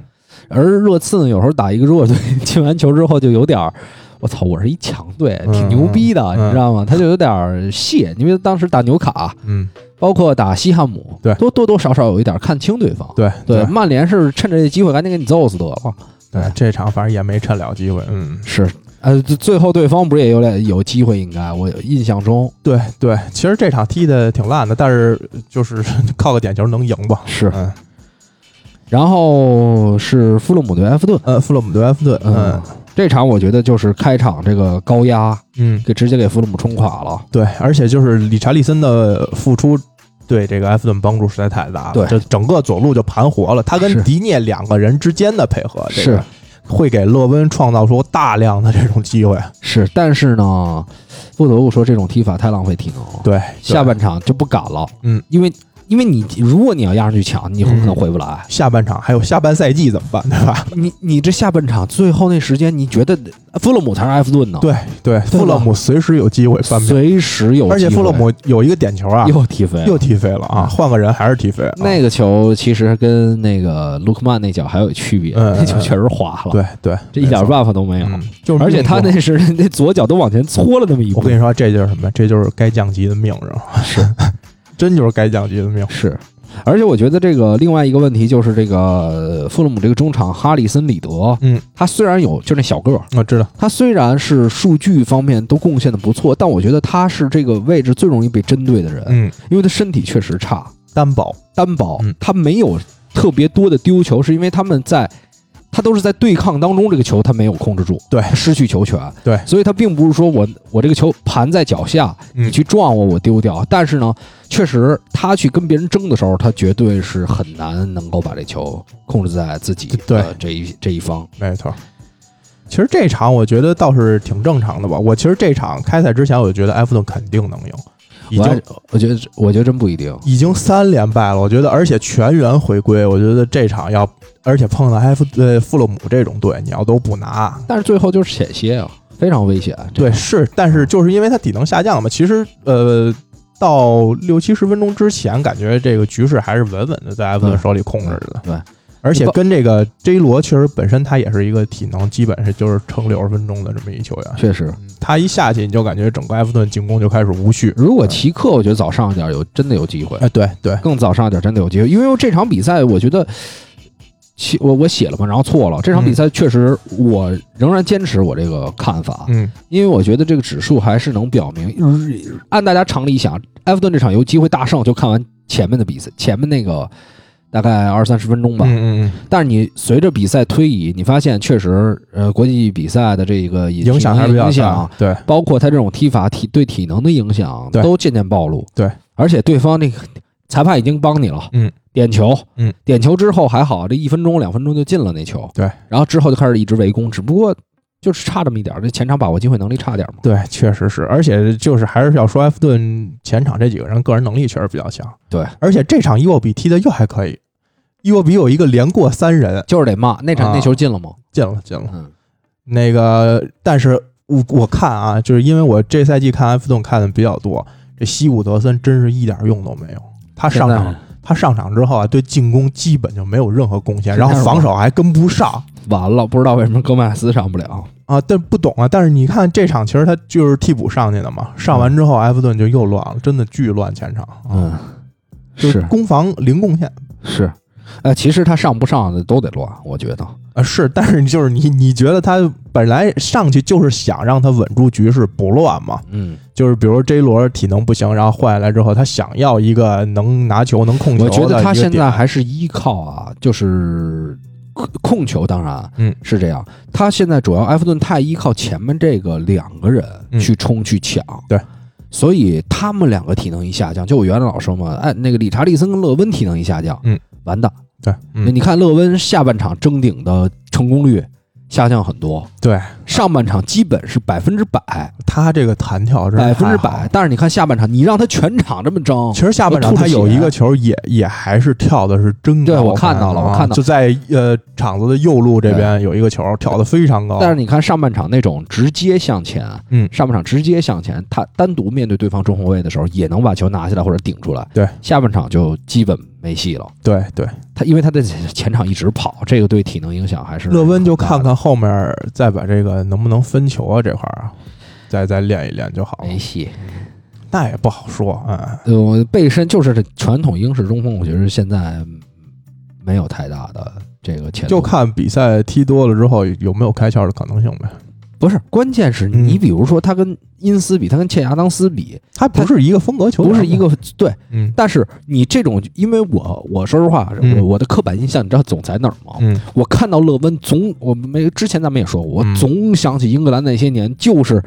S1: 而热刺呢，有时候打一个弱队，[LAUGHS] 进完球之后就有点儿。我操！我是一强队，挺牛逼的，
S2: 嗯
S1: 你知道吗？他就有点儿泄，因为当时打纽卡，
S2: 嗯，
S1: 包括打西汉姆，
S2: 对
S1: 多多多少少有一点看清对方。
S2: 对
S1: 对，曼联是趁着这机会赶紧给你揍死得了。
S2: 对，这场反正也没趁了机会。嗯，
S1: 是，呃，最最后对方不是也有点有机会？应该我印象中
S2: 对对，其实这场踢的挺烂的，但是就是 [LAUGHS] 靠个点球能赢吧。
S1: 是。
S2: 嗯
S1: 然后是富勒姆对埃弗顿，
S2: 呃，富勒姆对埃弗顿，
S1: 嗯
S2: 嗯，
S1: 这场我觉得就是开场这个高压，
S2: 嗯，
S1: 给直接给弗洛姆冲垮了。
S2: 对，而且就是理查利森的付出。对这个埃弗顿帮助实在太大了，
S1: 对
S2: 这整个左路就盘活了。他跟迪涅两个人之间的配合，这
S1: 是
S2: 个会给勒温创造出大量的这种机会。
S1: 是，但是呢，不得不说这种踢法太浪费体能了。
S2: 对，
S1: 下半场就不敢了，
S2: 嗯，
S1: 因为因为你如果你要压上去抢，你很可能回不来。
S2: 下半场还有下半赛季怎么办，对吧？
S1: 你你这下半场最后那时间，你觉得富勒姆才是埃弗顿呢？，
S2: 对对，富勒姆随时有机会翻盘，
S1: 随时有机会，
S2: 而且富勒姆有一个点球啊，
S1: 又踢飞了，
S2: 又踢飞了啊，换个人还是踢飞了。
S1: 那个球其实跟那个卢克曼那脚还有区别，
S2: 嗯
S1: 那球确实滑了，，
S2: 对对，
S1: 这一点办法都没有。
S2: 嗯，就是
S1: 而且他那是那左脚都往前搓了那么一步，
S2: 我跟你说，这就是什么？这就是该降级的命，是吧？
S1: 是
S2: 真就是该降级的命。
S1: 是，而且我觉得这个另外一个问题就是这个呃富勒姆这个中场哈里森里德，
S2: 嗯，
S1: 他虽然有就那小个儿，
S2: 我知道，
S1: 他虽然是数据方面都贡献的不错，但我觉得他是这个位置最容易被针对的人，
S2: 嗯，
S1: 因为他身体确实差，
S2: 单薄，
S1: 单薄
S2: 嗯，
S1: 他没有特别多的丢球，是因为他们在。他都是在对抗当中，这个球他没有控制住，
S2: 对
S1: 失去球权，
S2: 对
S1: 所以他并不是说我我这个球盘在脚下，
S2: 嗯
S1: 你去撞我，我丢掉。但是呢，确实他去跟别人争的时候，他绝对是很难能够把这球控制在自己
S2: 对
S1: 的这一这一方。
S2: 没错。其实这场我觉得倒是挺正常的吧。我其实这场开赛之前我就觉得埃弗顿肯定能赢，已经
S1: 我觉得我觉得真不一定。
S2: 已经三连败了。我觉得，而且全员回归，我觉得这场要，而且碰到埃弗呃富勒姆这种队，你要都不拿，
S1: 但是最后就是险些啊，非常危险。
S2: 对，是，但是就是因为他体能下降了嘛，其实呃，到六七十分钟之前，感觉这个局势还是稳稳的在埃弗顿手里控制着的。
S1: 对，
S2: 而且跟这个 J 罗确实本身他也是一个体能基本是就是撑六十分钟的这么一球员，
S1: 确实，
S2: 他一下去你就感觉整个埃弗顿进攻就开始无序。
S1: 如果齐克，我觉得早上一点有真的有机会，
S2: 哎，对对，
S1: 更早上一点真的有机会，因为这场比赛我觉得。其我我写了嘛，然后错了。这场比赛确实，我仍然坚持我这个看法，
S2: 嗯。
S1: 因为我觉得这个指数还是能表明，按大家常理想，埃弗顿这场有机会大胜，就看完前面的比赛，前面那个大概二三十分钟吧。
S2: 嗯嗯
S1: 但是你随着比赛推移，你发现确实，呃，国际比赛的这个
S2: 嗯，影响还是比较
S1: 影响
S2: 大。，对。
S1: 包括他这种踢法体对体能的影响，
S2: 对。
S1: 都渐渐暴露。
S2: 对，
S1: 而且对方那个裁判已经帮你了，
S2: 嗯，
S1: 点球，
S2: 嗯，
S1: 点球之后还好，这一分钟两分钟就进了那球，
S2: 对，
S1: 然后之后就开始一直围攻，只不过就是差这么一点儿，这前场把握机会能力差点儿嘛。
S2: 对，确实是，而且就是还是要说埃弗顿前场这几个人个人能力确实比较强，
S1: 对，
S2: 而且这场伊沃比踢的又还可以，伊沃比有一个连过三人，
S1: 就是得骂那场、
S2: 啊
S1: 那球进了吗？
S2: 进了进了。
S1: 嗯，
S2: 那个，但是我我看啊，就是因为我这赛季看埃弗顿看的比较多，这西伍德森真是一点用都没有。他上场，他上场之后啊，对进攻基本就没有任何贡献，然后防守还跟不上
S1: 完了，不知道为什么戈麦斯上不了。
S2: 啊。但不懂啊。但是你看这场，其实他就是替补上去的嘛。上完之后，埃弗顿就又乱了，真的巨乱前场。啊，
S1: 嗯，
S2: 就是攻防零贡献
S1: 是，呃，其实他上不上的都得乱，我觉得。
S2: 啊。是，但是就是你你觉得他本来上去就是想让他稳住局势不乱嘛？
S1: 嗯，
S2: 就是比如 J 罗体能不行，然后换下来之后，他想要一个能拿球、能控球
S1: 我。觉得他现在还是依靠啊，就是控控球，当然，
S2: 嗯。
S1: 是这样。他现在主要埃弗顿太依靠前面这个两个人
S2: 嗯。
S1: 去冲去抢，
S2: 对，
S1: 所以他们两个体能一下降，就我原来老说嘛，哎，那个理查利森跟勒温体能一下降，
S2: 嗯，
S1: 完蛋。
S2: 对，
S1: 你看勒温下半场争顶的成功率下降很多，
S2: 对。
S1: 上半场基本是百分之百，
S2: 他这个弹跳是
S1: 百分之百。但是你看下半场，你让他全场这么争，
S2: 其实下半场他有一个球也也还是跳的是真高，
S1: 对我看到了
S2: 啊
S1: 我看到
S2: 就在呃场子的右路这边有一个球跳的非常高，
S1: 但是你看上半场那种直接向前，
S2: 嗯。
S1: 上半场直接向前，他单独面对对方中后卫的时候，也能把球拿下来或者顶出来。
S2: 对，
S1: 下半场就基本没戏了。
S2: 对对，
S1: 他因为他在前场一直跑，这个对体能影响还是
S2: 勒温就看看后面再把这个能不能分球啊这块儿啊，再再练一练就好了
S1: 没。戏。
S2: 那也不好说，嗯，
S1: 呃，背身就是这传统英式中锋，我觉得现在没有太大的这个前。
S2: 就看比赛踢多了之后有没有开窍的可能性呗。
S1: 不是，关键是
S2: 嗯。
S1: 你比如说他跟因斯比，他跟切亚当斯比，
S2: 他不是一个风格球员，
S1: 不是一，个对。
S2: 嗯。
S1: 但是你这种，因为我我说实话，
S2: 嗯。
S1: 我我的刻板印象，你知道总在哪儿吗？
S2: 嗯。
S1: 我看到勒温总，我没之前咱们也说过，我
S2: 嗯。
S1: 总想起英格兰那些年，就是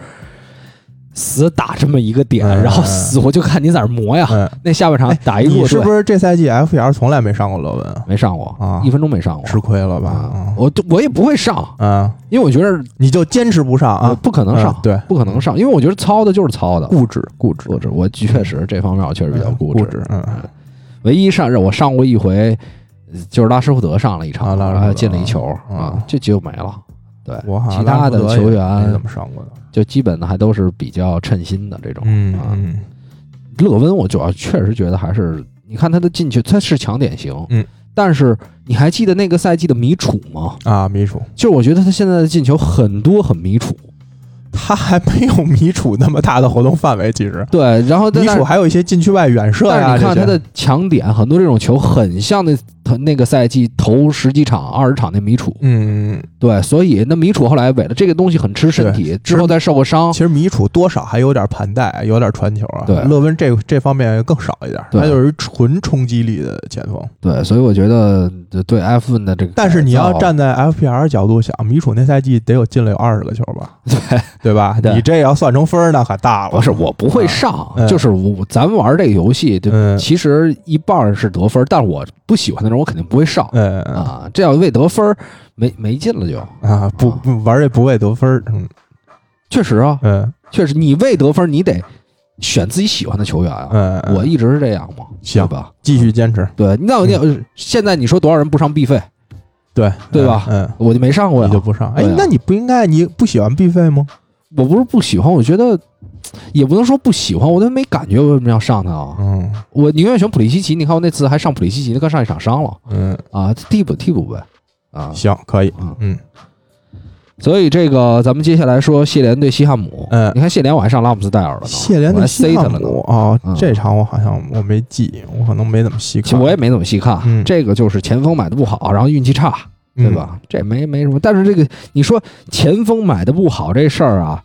S1: 死打这么一个点，
S2: 嗯
S1: 然后死活就看你在那磨呀。
S2: 嗯，
S1: 那下半场
S2: 哎
S1: 打一弱队，
S2: 你是不是这赛季 FPL 从来没上过勒温啊？
S1: 没上过
S2: 啊
S1: 一分钟没上过，
S2: 吃亏了吧？
S1: 啊，我就我也不会上，
S2: 啊，
S1: 因为我觉得
S2: 你就坚持不上啊？
S1: 不可能上
S2: 嗯，对，
S1: 不可能上，因为我觉得糙的就是糙的，
S2: 固执固执
S1: 固执。我确实这方面我确实比较固
S2: 固执，嗯，
S1: 唯一上我上过一回，呃就是拉什福德上了一场，然后进了一球
S2: 啊
S1: 啊，这就没了。对，
S2: 我好像
S1: 其他的球员
S2: 没怎么上过的。
S1: 就基本的还都是比较称心的这种。啊，
S2: 嗯嗯
S1: 勒温我主要确实觉得还是，你看他的进球，他是强点型，
S2: 嗯，
S1: 但是你还记得那个赛季的米楚吗？
S2: 啊，米楚
S1: 就是我觉得他现在的进球很多很米楚，
S2: 他还没有米楚那么大的活动范围，其实
S1: 对，然后
S2: 米楚还有一些禁区外远射呀。
S1: 但是你看他的强点，很多这种球很像那那个赛季头十几场、二十场那米楚，
S2: 嗯，
S1: 对，所以那米楚后来为了这个东西很吃身体，之后再受个伤
S2: 其，实米楚多少还有点盘带，有点传球啊。
S1: 对
S2: 勒温这这方面更少一点，
S1: 对
S2: 他就是纯冲击力的前锋。
S1: 对，所以我觉得对埃弗顿的这个，
S2: 但是你要站在 FPL 角度想，米楚那赛季得有进了有二十个球吧？
S1: 对
S2: 对吧？[LAUGHS]
S1: 对
S2: 你这要算成分儿，那可大了。
S1: 不是我不会上，
S2: 嗯
S1: 就是我咱们玩这个游戏，就
S2: 嗯
S1: 其实一半儿是得分，但是我不喜欢的人我肯定不会上
S2: 嗯
S1: 啊，这要为得分儿没没劲了就，
S2: 啊，不
S1: 啊
S2: 不玩这不为得分儿，嗯。
S1: 确实啊，
S2: 嗯
S1: 确实你为得分你得选自己喜欢的球员啊，
S2: 嗯，
S1: 我一直是这样嘛，
S2: 行
S1: 吧？
S2: 继续坚持，
S1: 对，那我你现在你说多少人不上 B 费，
S2: 对
S1: 对吧
S2: 嗯，
S1: 我就没上过呀
S2: 你就，不上，哎那你不应该，你不喜欢 B 费吗？
S1: 我不是不喜欢，我觉得也不能说不喜欢，我都没感觉为什么要上他啊？
S2: 嗯
S1: 我宁愿选普利西奇，你看我那次还上普利西奇，那刚上一场伤了
S2: 嗯，
S1: 啊，替补替补呗，啊，
S2: 行，可以，
S1: 嗯
S2: 嗯
S1: 所以这个咱们接下来说谢联对西汉姆，
S2: 嗯
S1: 你看谢联我还上拉姆斯戴尔了呢，
S2: 谢联
S1: 我还
S2: 对西汉
S1: 塞他了呢
S2: 姆。啊
S1: 嗯，
S2: 这场我好像我没记，我可能没怎么细看。
S1: 其实我也没怎么细看，
S2: 嗯
S1: 这个就是前锋买的不好，然后运气差，对吧？这没没什么。但是这个你说前锋买的不好这事儿啊，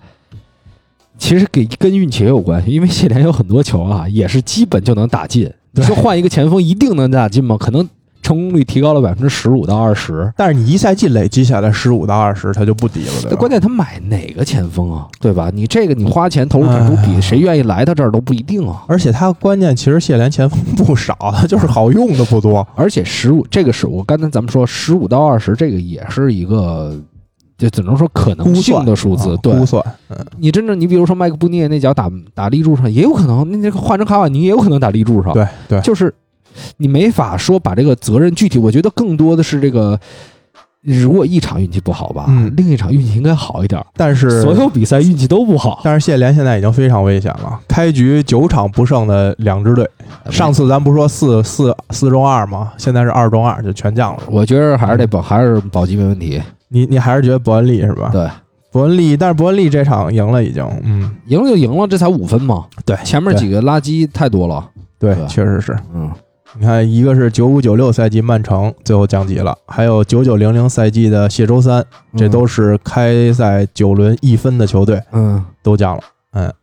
S1: 其实给跟运气也有关系，因为谢联有很多球啊，也是基本就能打进。你说换一个前锋一定能打进吗？可能成功率提高了百分之十五到二十。
S2: 但是你一赛季累积下来十五到二十，他就不低了，对吧？
S1: 关键他买哪个前锋啊，对吧？你这个你花钱投入产出比，谁愿意来他这儿都不一定啊。
S2: 而且他关键其实谢联前锋不少，他 [LAUGHS] 就是好用的不多。
S1: 而且十五这个是我刚才咱们说十五到二十，这个也是一个。就只能说可能性的数字，对，
S2: 估算。嗯，
S1: 你真正你比如说麦克布涅那脚打打立柱上，也有可能，那个换成卡瓦尼也有可能打立柱上。
S2: 对对，
S1: 就是你没法说把这个责任具体，我觉得更多的是这个，如果一场运气不好吧，
S2: 嗯，
S1: 另一场运气应该好一点。
S2: 但是
S1: 所有比赛运气都不好。
S2: 但是谢联现在已经非常危险了，开局九场不胜的两支队，上次咱不说四四四中二吗？现在是二中二，就全降了。
S1: 我觉得还是得保，还是保级没问题。
S2: 你你还是觉得伯恩利是吧？
S1: 对，
S2: 伯恩利，但是伯恩利这场赢了已经，嗯，
S1: 赢了就赢了，这才五分嘛。
S2: 对，
S1: 前面几个垃圾太多了。
S2: 对，确实是。
S1: 嗯，
S2: 你看，一个是九五九六赛季曼城最后降级了，还有九九零零赛季的谢周三，这都是开赛九轮一分的球队，
S1: 嗯，
S2: 都降了。嗯，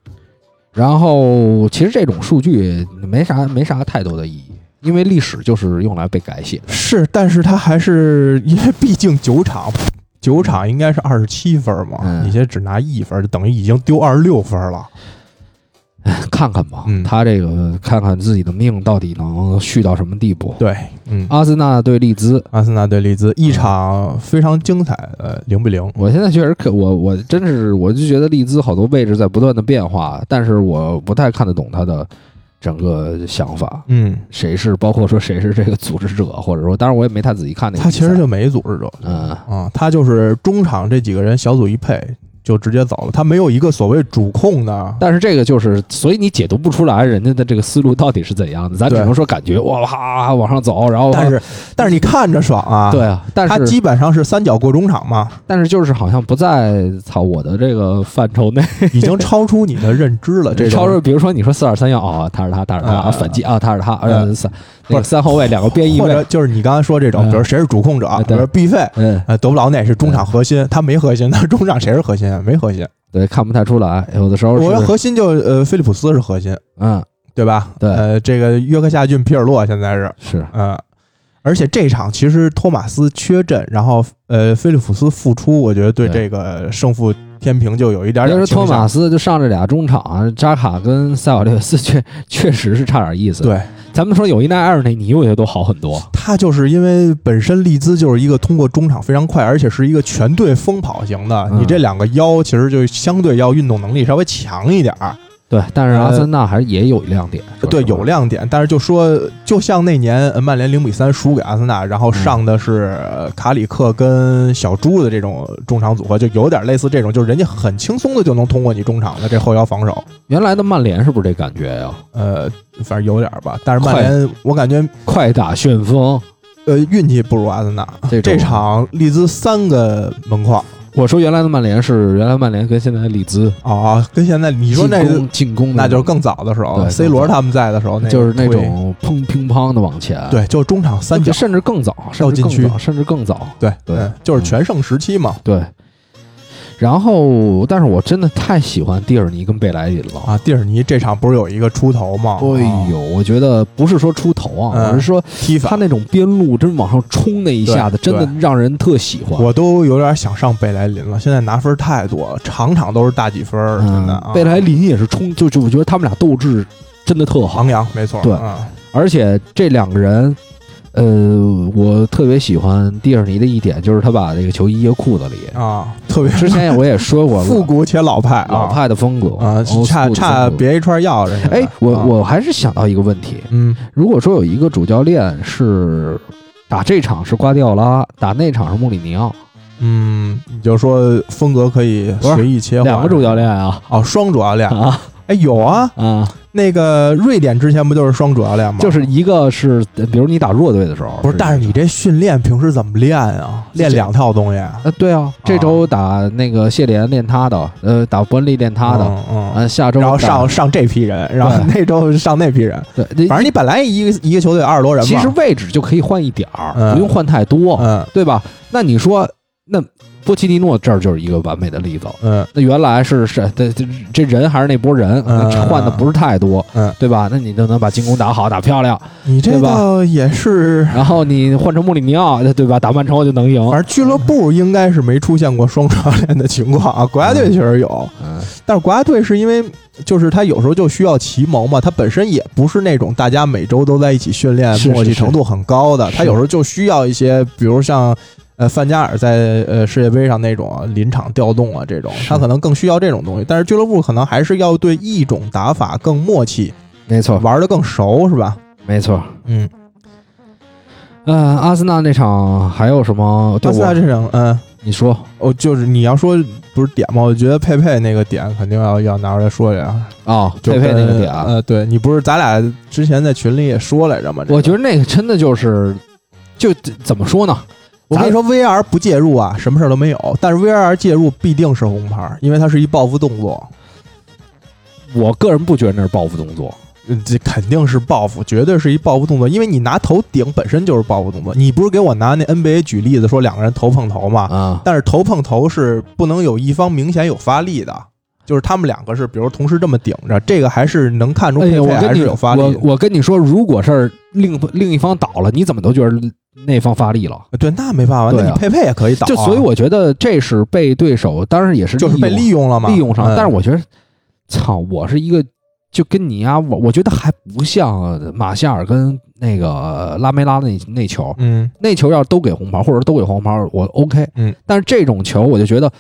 S1: 然后其实这种数据没啥没啥太多的意义。因为历史就是用来被改写的，
S2: 是，但是它还是因为毕竟九场。九场应该是二十七分嘛，你现在只拿一分，就等于已经丢二十六分了。[LAUGHS]
S1: 看看吧，他这个看看自己的命到底能续到什么地步。
S2: 对，嗯，
S1: 阿森纳对利兹，
S2: 阿森纳对利兹一场非常精彩，呃，零比零。
S1: 我现在确实可我我真是我就觉得利兹好多位置在不断的变化，但是我不太看得懂他的。整个想法，
S2: 嗯，
S1: 谁是包括说谁是这个组织者，或者说，当然我也没太仔细看那个。
S2: 他其实就没组织者，
S1: 嗯
S2: 啊，他就是中场这几个人小组一配。就直接走了，他没有一个所谓主控的，
S1: 但是这个就是，所以你解读不出来人家的这个思路到底是怎样的，咱只能说感觉哇哇往上走，然后
S2: 但是但是你看着爽啊，
S1: 对啊，但是
S2: 他基本上是三角过中场嘛，
S1: 但是就是好像不在操我的这个范畴内，
S2: 已经超出你的认知了，[LAUGHS] 这
S1: 超出，比如说你说四二三幺啊，他是他，他是他，反击啊，他是他，呃三
S2: 不是
S1: 三后卫两个边翼
S2: 位，就是你刚才说这种，比如谁是主控者，比如毕费，
S1: 嗯，
S2: 德布劳内是中场核心，他没核心，那中场谁是核心啊？没核心。
S1: 对，看不太出来，有的时候
S2: 我觉得核心就呃，菲利普斯是核心，
S1: 嗯，
S2: 对吧？
S1: 对，
S2: 呃，这个约克夏郡皮尔洛现在是
S1: 是，
S2: 嗯，而且这场其实托马斯缺阵，然后呃，菲利普斯复出，我觉得对这个胜负天平就有一点点。
S1: 托马斯就上这俩中场，扎卡跟塞瓦略斯确 [LAUGHS] 确实是差点意思。
S2: 对。
S1: 咱们说有一奈埃尔内尼，我觉得都好很多。
S2: 他就是因为本身利兹就是一个通过中场非常快，而且是一个全队疯跑型的。你这两个腰其实就相对要运动能力稍微强一点儿。
S1: 对，但是阿森纳还是也有亮点。
S2: 对，有亮点，但是就说，就像那年曼联零比三输给阿森纳，然后上的是卡里克跟小猪的这种中场组合，就有点类似这种，就是人家很轻松的就能通过你中场的这后腰防守。
S1: 原来的曼联是不是这感觉呀？
S2: 呃，反正有点吧。但是曼联，我感觉
S1: 快打旋风，
S2: 呃，运气不如阿森纳。
S1: 这
S2: 场利兹三个门框。
S1: 我说原来的曼联是原来曼联跟现在的利兹
S2: 啊，跟现在你说那
S1: 进攻
S2: 那就是更早的时候，C 罗他们在的时候，
S1: 就是那种砰乒乓的往前，
S2: 对，就中场三角，
S1: 甚至更早，
S2: 要禁区，
S1: 甚至更早，
S2: 对对，就是全盛时期嘛，
S1: 对。然后，但是我真的太喜欢蒂尔尼跟贝莱林了
S2: 啊！蒂尔尼这场不是有一个出头吗？
S1: 哎呦，我觉得不是说出头啊，我是说
S2: 踢，
S1: 他那种边路真往上冲那一下子，真的让人特喜欢。
S2: 我都有点想上贝莱林了，现在拿分太多了，场场都是大几分，真的。
S1: 贝莱林也是冲，就就我觉得他们俩斗志真的特好，
S2: 昂扬，没错。
S1: 对，而且这两个人。呃，我特别喜欢蒂尔尼的一点就是他把这个球衣掖裤子里。
S2: 啊，特别
S1: 之前我也说过，
S2: 复古且老派，
S1: 老派的风格
S2: 啊，差差别一串钥匙。
S1: 哎，我我还是想到一个问题，
S2: 嗯，
S1: 如果说有一个主教练是打这场是瓜迪奥拉，打那场是穆里尼奥，
S2: 嗯，你就说风格可以随意切换，
S1: 两个主教练啊，
S2: 哦，双主教练。
S1: 啊。
S2: 哎，有啊
S1: 啊，
S2: 那个瑞典之前不就是双主教练吗？
S1: 就是一个是，比如你打弱队的时候，
S2: 不是，但是你这训练平时怎么练啊？练两套东西？
S1: 呃，对啊，这周打那个谢联练他的，呃，打伯恩利练他的，
S2: 嗯，嗯
S1: 下周
S2: 然后上上这批人，然后那周上那批人，
S1: 对，
S2: 反正你本来一个一个球队二十多人，
S1: 其实位置就可以换一点儿，不用换太多，
S2: 嗯，
S1: 对吧？那你说那。波奇尼诺这儿就是一个完美的例子。
S2: 嗯
S1: 那原来是是这这这人还是那波人，
S2: 嗯
S1: 换的不是太多，
S2: 嗯，
S1: 对吧？那你就能把进攻打好、打漂亮，
S2: 你这倒也是。
S1: 然后你换成穆里尼奥，对吧？打曼城就能赢。
S2: 反正俱乐部应该是没出现过双教练的情况啊，国家队确实有，
S1: 嗯，
S2: 但是国家队是因为就是他有时候就需要奇谋嘛，他本身也不是那种大家每周都在一起训练，默契程度很高的，他有时候就需要一些，比如像。呃，范加尔在呃世界杯上那种啊临场调动啊，这种他可能更需要这种东西，但是俱乐部可能还是要对一种打法更默契，
S1: 没错，
S2: 玩的更熟，是吧？
S1: 没错。
S2: 嗯，
S1: 嗯、阿森纳那场还有什么？对
S2: 阿森纳
S1: 我
S2: 这场，嗯，
S1: 你说
S2: 哦，就是你要说不是点吗？我觉得佩佩那个点肯定要要拿出来说呀。
S1: 啊，
S2: 就
S1: 佩佩那个
S2: 跟
S1: 点啊，
S2: 呃，对你不是咱俩之前在群里也说来着吗？
S1: 我觉
S2: 得
S1: 得那个真的就是，就怎么说呢？
S2: 我跟你说，VR 不介入啊，什么事儿都没有。但是 VR 介入必定是红牌，因为它是一报复动作，
S1: 我个人不觉得那是报复动作。
S2: 嗯这肯定是报复，绝对是一报复动作。因为你拿头顶本身就是报复动作。你不是给我拿那 NBA 举例子说两个人头碰头嘛？
S1: 啊，
S2: 但是头碰头是不能有一方明显有发力的，就是他们两个是比如同时这么顶着，这个还是能看出
S1: 哎呀，
S2: 佩佩还
S1: 我跟你
S2: 是有发力的。
S1: 我我跟你说，如果是另另一方倒了，你怎么都觉得那方发力了？
S2: 对，那没办法，那你佩佩也可以倒啊、
S1: 就所以我觉得这是被对手，当然也是
S2: 就是被利
S1: 用
S2: 用了嘛，
S1: 利用上。
S2: 嗯
S1: 但是我觉得，操，我是一个就跟你呀，我我觉得还不像马夏尔跟那个拉梅拉那那球，
S2: 嗯
S1: 那球要都给红牌，或者都给红牌，我 OK。
S2: 嗯，
S1: 但是这种球，我就觉得，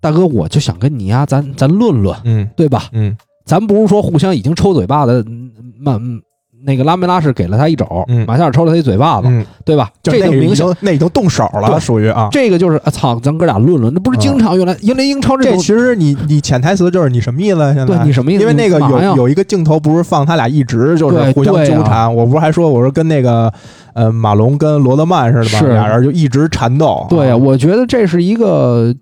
S1: 大哥，我就想跟你呀，咱咱论论，
S2: 嗯
S1: 对吧？
S2: 嗯
S1: 咱不是说互相已经抽嘴巴的，嗯曼那个拉梅拉是给了他一肘，
S2: 嗯
S1: 马夏尔抽了他一嘴巴子，
S2: 嗯，
S1: 对吧？
S2: 就那个已
S1: 这就明显，
S2: 那已经动手了，
S1: 对
S2: 属于啊。
S1: 这个就是啊，操，咱哥俩论论，那不是经常用来，因为英超这种，
S2: 这其实你你潜台词就是你什么意思？现在
S1: 对你什么意思？
S2: 因为那个有有一个镜头不是放他俩一直就是互相纠缠，我不是还说我说跟那个呃马龙跟罗德曼似的吧，
S1: 是
S2: 俩人就一直缠斗。
S1: 对我觉得这是一个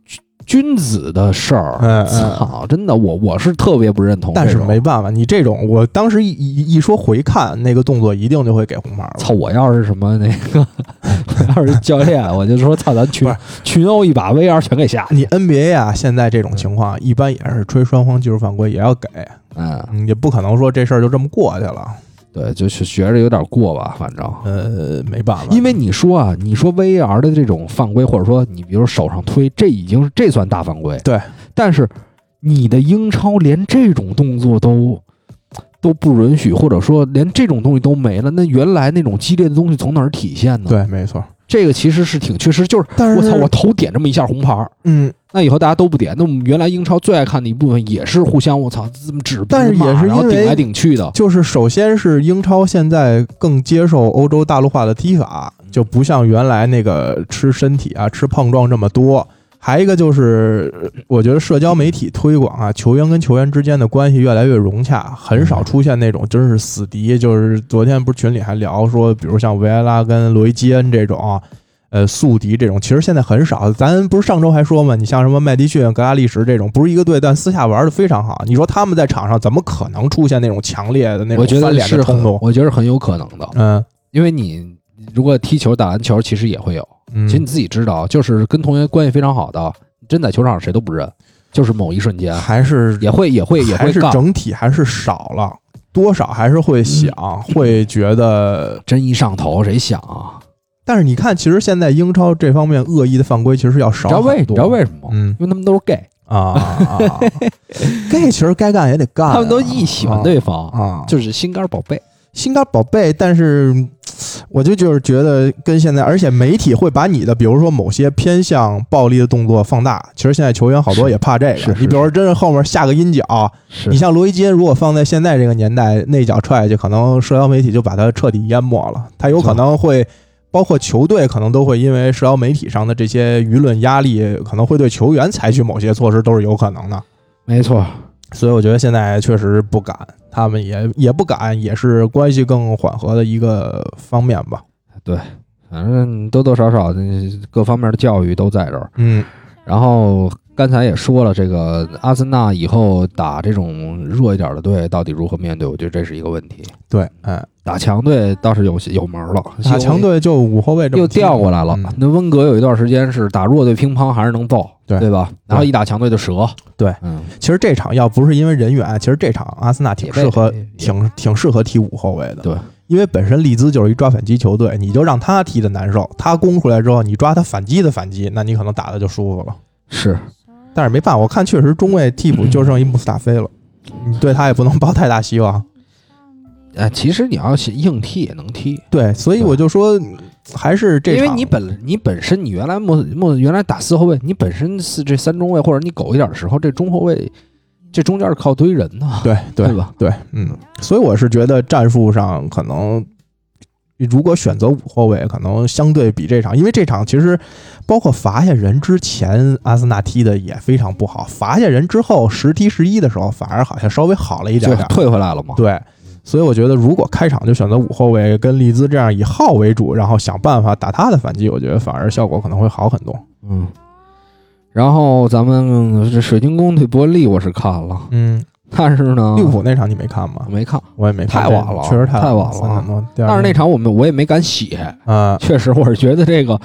S1: 君君子的事儿。操，真的，我我是特别不认同。
S2: 但是没办法，你这种我当时一一一说回看那个动作，一定就会给红牌了。
S1: 操！我要是什么那个，[LAUGHS] 我要是教练，我就说操，咱群群殴一把，VR 全给下。
S2: 你 NBA 啊，现在这种情况一般也是吹双方技术犯规，也要给，
S1: 嗯，
S2: 嗯，也不可能说这事儿就这么过去了。
S1: 对，就是学着有点过吧，反正。
S2: 呃，没办法，
S1: 因为你说啊，你说 VAR 的这种犯规，或者说你比如手上推，这已经是这算大犯规。
S2: 对，
S1: 但是你的英超连这种动作都都不允许，或者说连这种东西都没了，那原来那种激烈的东西从哪儿体现呢？，
S2: 对，没错。
S1: 这个其实是挺缺失。就是
S2: 但是
S1: 我操，我头点这么一下红牌儿，
S2: 嗯，
S1: 那以后大家都不点。那我们原来英超最爱看的一部分也是互相我操这么指，
S2: 但是也是因为
S1: 然后顶来顶去的。
S2: 就是首先是英超现在更接受欧洲大陆化的踢法，就不像原来那个吃身体啊、吃碰撞这么多。还一个就是，我觉得社交媒体推广啊，球员跟球员之间的关系越来越融洽，很少出现那种真是死敌。就是昨天不是群里还聊说，比如像维埃拉跟罗伊基恩这种，呃，宿敌这种，其实现在很少。咱不是上周还说嘛，你像什么麦迪逊、格拉利什这种，不是一个队，但私下玩的非常好。你说他们在场上怎么可能出现那种强烈的那
S1: 我觉
S2: 种翻脸的冲动？
S1: 我觉得是很有可能的，
S2: 嗯
S1: 因为你如果踢球、打篮球，其实也会有。
S2: 嗯，
S1: 其实你自己知道，就是跟同学关系非常好的，真在球场上谁都不认，就是某一瞬间
S2: 还是
S1: 也会也会也
S2: 还是
S1: 会杠。
S2: 整体还是少了，多少还是会想，会觉得。
S1: 真一上头，谁想啊？
S2: 但是你看，其实现在英超这方面恶意的犯规其实要少
S1: 你知道为你
S2: 很多。
S1: 知道为什么吗？
S2: 嗯
S1: 因为他们都是 gay，
S2: 啊啊，[LAUGHS] 该其实该干也得干啊，
S1: 他们都一喜欢对方，
S2: 啊，
S1: 就是心肝宝贝。
S2: 心肝宝贝，但是我就就是觉得跟现在，而且媒体会把你的，比如说某些偏向暴力的动作放大。其实现在球员好多也怕这个。你比如说，真是后面下个阴脚，你像罗伊金，如果放在现在这个年代，那脚踹下去，可能社交媒体就把他彻底淹没了。他有可能会，包括球队可能都会因为社交媒体上的这些舆论压力，可能会对球员采取某些措施，都是有可能的。
S1: 没错，
S2: 所以我觉得现在确实不敢，他们也也不敢，也是关系更缓和的一个方面吧。
S1: 对反正多多少少的各方面的教育都在这儿。
S2: 嗯
S1: 然后刚才也说了，这个阿森纳以后打这种弱一点的队，到底如何面对？我觉得这是一个问题。
S2: 对，哎，
S1: 打强队倒是有有门了，
S2: 打强队就五后卫这么
S1: 又调过来了。
S2: 嗯
S1: 那温格有一段时间是打弱队乒乓还是能爆，
S2: 对
S1: 对吧？然后一打强队就折。
S2: 对
S1: 嗯，
S2: 其实这场要不是因为人员，其实这场阿森纳挺适合挺挺适合踢五后卫的。
S1: 对，
S2: 因为本身利兹就是一抓反击球队，你就让他踢的难受，他攻出来之后，你抓他反击的反击，那你可能打的就舒服了。
S1: 是
S2: 但是没办法，我看确实中卫替补就剩一穆斯塔菲了，[CLEARS THROAT] 你对他也不能抱太大希望。
S1: 哎，其实你要是硬踢也能踢，
S2: 对，所以我就说，还是这场
S1: 因为你本你本身你原来莫莫原来打四后卫，你本身是这三中卫或者你苟一点的时候，这中后卫这中间是靠堆人的，
S2: 对 [LAUGHS] 对
S1: 对吧？
S2: 对，嗯，所以我是觉得战术上可能，如果选择五后卫，可能相对比这场，因为这场其实包括罚下人之前，阿森纳踢的也非常不好，罚下人之后十踢十一的时候，反而好像稍微好了一点。
S1: 退回来了嘛。
S2: 对，所以我觉得如果开场就选择五后卫，跟利兹这样以号为主，然后想办法打他的反击，我觉得反而效果可能会好很多。
S1: 嗯。然后咱们这水晶宫对伯利我是看了，
S2: 嗯，
S1: 但是呢，
S2: 利物浦那场你没看吗？
S1: 没看，
S2: 我也没看，
S1: 太晚了
S2: 确实太
S1: 太晚了。但是那场我们我也没敢写，
S2: 啊。
S1: 确实我是觉得这个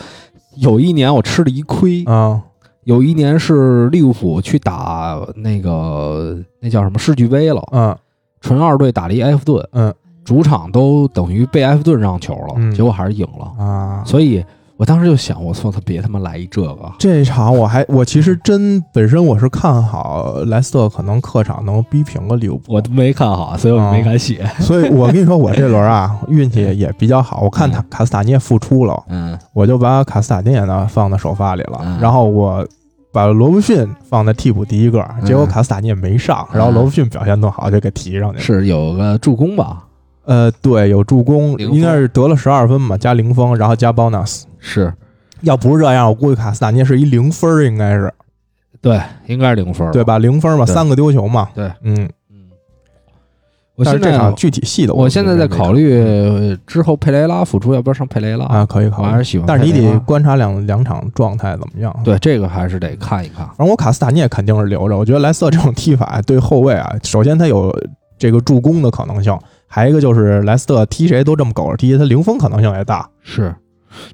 S1: 有一年我吃了一亏，
S2: 啊。
S1: 有一年是利物浦去打那个那叫什么世俱杯了，
S2: 嗯
S1: 纯二队打了一埃弗顿，
S2: 嗯。
S1: 主场都等于被埃弗顿让球了，
S2: 嗯。
S1: 结果还是赢了。
S2: 啊，
S1: 所以我当时就想，我操，他别他妈来一这个，
S2: 这场我还我其实真本身我是看好莱斯特可能客场能逼平个利物浦，
S1: 我都没看好，所以我
S2: 啊
S1: 没敢写。
S2: 所以我跟你说我这轮啊运气也比较好，我看他卡斯塔涅复出了，
S1: 嗯
S2: 我就把卡斯塔涅呢放在首发里了，
S1: 嗯
S2: 然后我。把罗布逊放在替补第一个，
S1: 嗯
S2: 结果卡斯塔涅没上，然后罗布逊表现更好，就给提上去了。
S1: 是有个助攻吧？
S2: 呃，对，有助攻，应该是得了十二分嘛，加零封，然后加 bonus。
S1: 是
S2: 要不是这样，我估计卡斯塔涅是一零分，应该是
S1: 对，应该是零分，
S2: 对？吧？零分嘛，三个丢球嘛。
S1: 对，
S2: 嗯，
S1: 嗯。我现在
S2: 但是这场具体细的，
S1: 我现在在考
S2: 虑
S1: 之后佩雷拉复出要不要上佩雷拉
S2: 啊，可以考虑
S1: 我还是。喜欢
S2: 但，是你得观察两两场状态怎么样。，
S1: 对这个还是得看一看。
S2: 反正我卡斯塔涅肯定是留着。我觉得莱斯特这种踢法对后卫啊，首先他有这个助攻的可能性，还有一个就是莱斯特踢谁都这么苟着踢，他零封可能性也大。
S1: 是，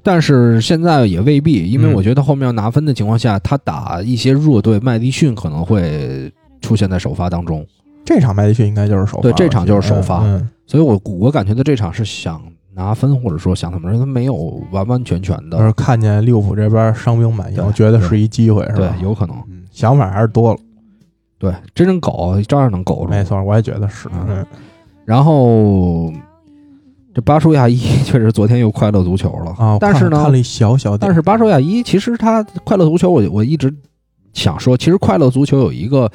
S1: 但是现在也未必，因为
S2: 嗯
S1: 我觉得后面要拿分的情况下，他打一些弱队，麦迪逊可能会出现在首发当中，
S2: 这场麦迪逊应该就是首发，
S1: 对这场就是首发
S2: 嗯，
S1: 所以我我感觉他这场是想拿分，或者说想怎么着，他没有完完全全的
S2: 要是，看见利物浦这边伤兵满营，我觉得是一机会，是
S1: 对
S2: 吧？，
S1: 有可能，
S2: 嗯，想法还是多了。
S1: 对，真正搞照样能搞住。
S2: 没错，我也觉得是。
S1: 嗯
S2: 嗯，
S1: 然后这巴舒亚伊 [LAUGHS] 确实昨天又快乐足球了。
S2: 啊，我
S1: 但是呢
S2: 看看了，一小小点，
S1: 但是巴舒亚伊其实他快乐足球我，我一直想说，其实快乐足球有一个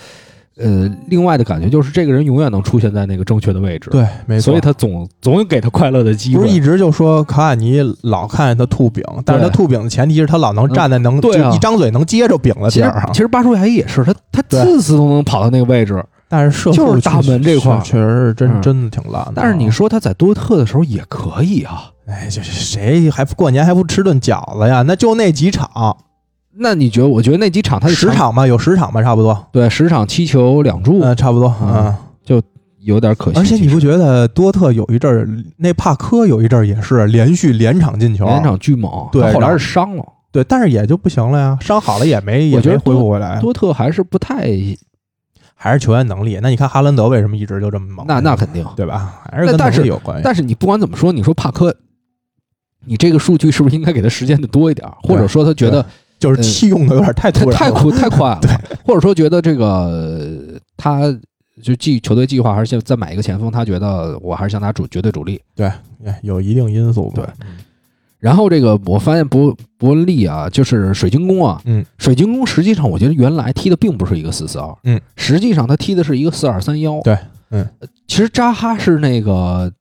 S1: 呃另外的感觉，就是这个人永远能出现在那个正确的位置，，
S2: 对，没错，
S1: 所以他总总有给他快乐的机会。
S2: 不是一直就说卡瓦尼老看见他吐饼，但是他吐饼的前提是他老能站在能
S1: 对啊。
S2: 就一张嘴能接着饼的
S1: 其实
S2: 地儿上。
S1: 其，实巴舒亚伊也是，他他
S2: 对。
S1: 次次都能跑到那个位置，
S2: 但是社
S1: 就是大门这块儿
S2: 确确实是真
S1: 嗯
S2: 真的挺烂的。
S1: 但是你，说他在多特的时候也可以啊。
S2: 哎，这谁还不过年还不吃顿饺子呀？那就那几场，
S1: 那你觉得？我觉得那几场他
S2: 十场吧，有十场吧，差不多，
S1: 对十场七球两助，
S2: 嗯，差不多，
S1: 嗯
S2: 就。
S1: 有点可惜。
S2: 而且你不觉得多特有一阵儿，那帕科有一阵儿也是连续连场进球，
S1: 连场巨猛，
S2: 对
S1: 后来是伤了。
S2: 对，但是也就不行了呀，伤好了也没也没恢复回来，
S1: 多特还是不太，
S2: 还是球员能力。那你看哈兰德为什么一直就这么猛？
S1: 那那肯定。
S2: 对吧？还是跟能
S1: 但但是
S2: 力有关系。
S1: 但是你不管怎么说，你说帕克，你这个数据是不是应该给他时间的多一点？或者说他觉得
S2: 就是气用的有点太突然了，
S1: 太太快太快了，[LAUGHS] 或者说觉得这个呃他就计球队计划还是先再买一个前锋，他觉得我还是向他主绝对主力。
S2: 对，有一定因素吧。
S1: 对然后这个我发现伯伯恩利啊，就是水晶宫啊，
S2: 嗯，
S1: 水晶宫实际上我觉得原来踢的并不是一个四四二，
S2: 嗯，
S1: 实际上他踢的是一个四二三幺，
S2: 对，嗯。
S1: 呃，其实扎哈是那个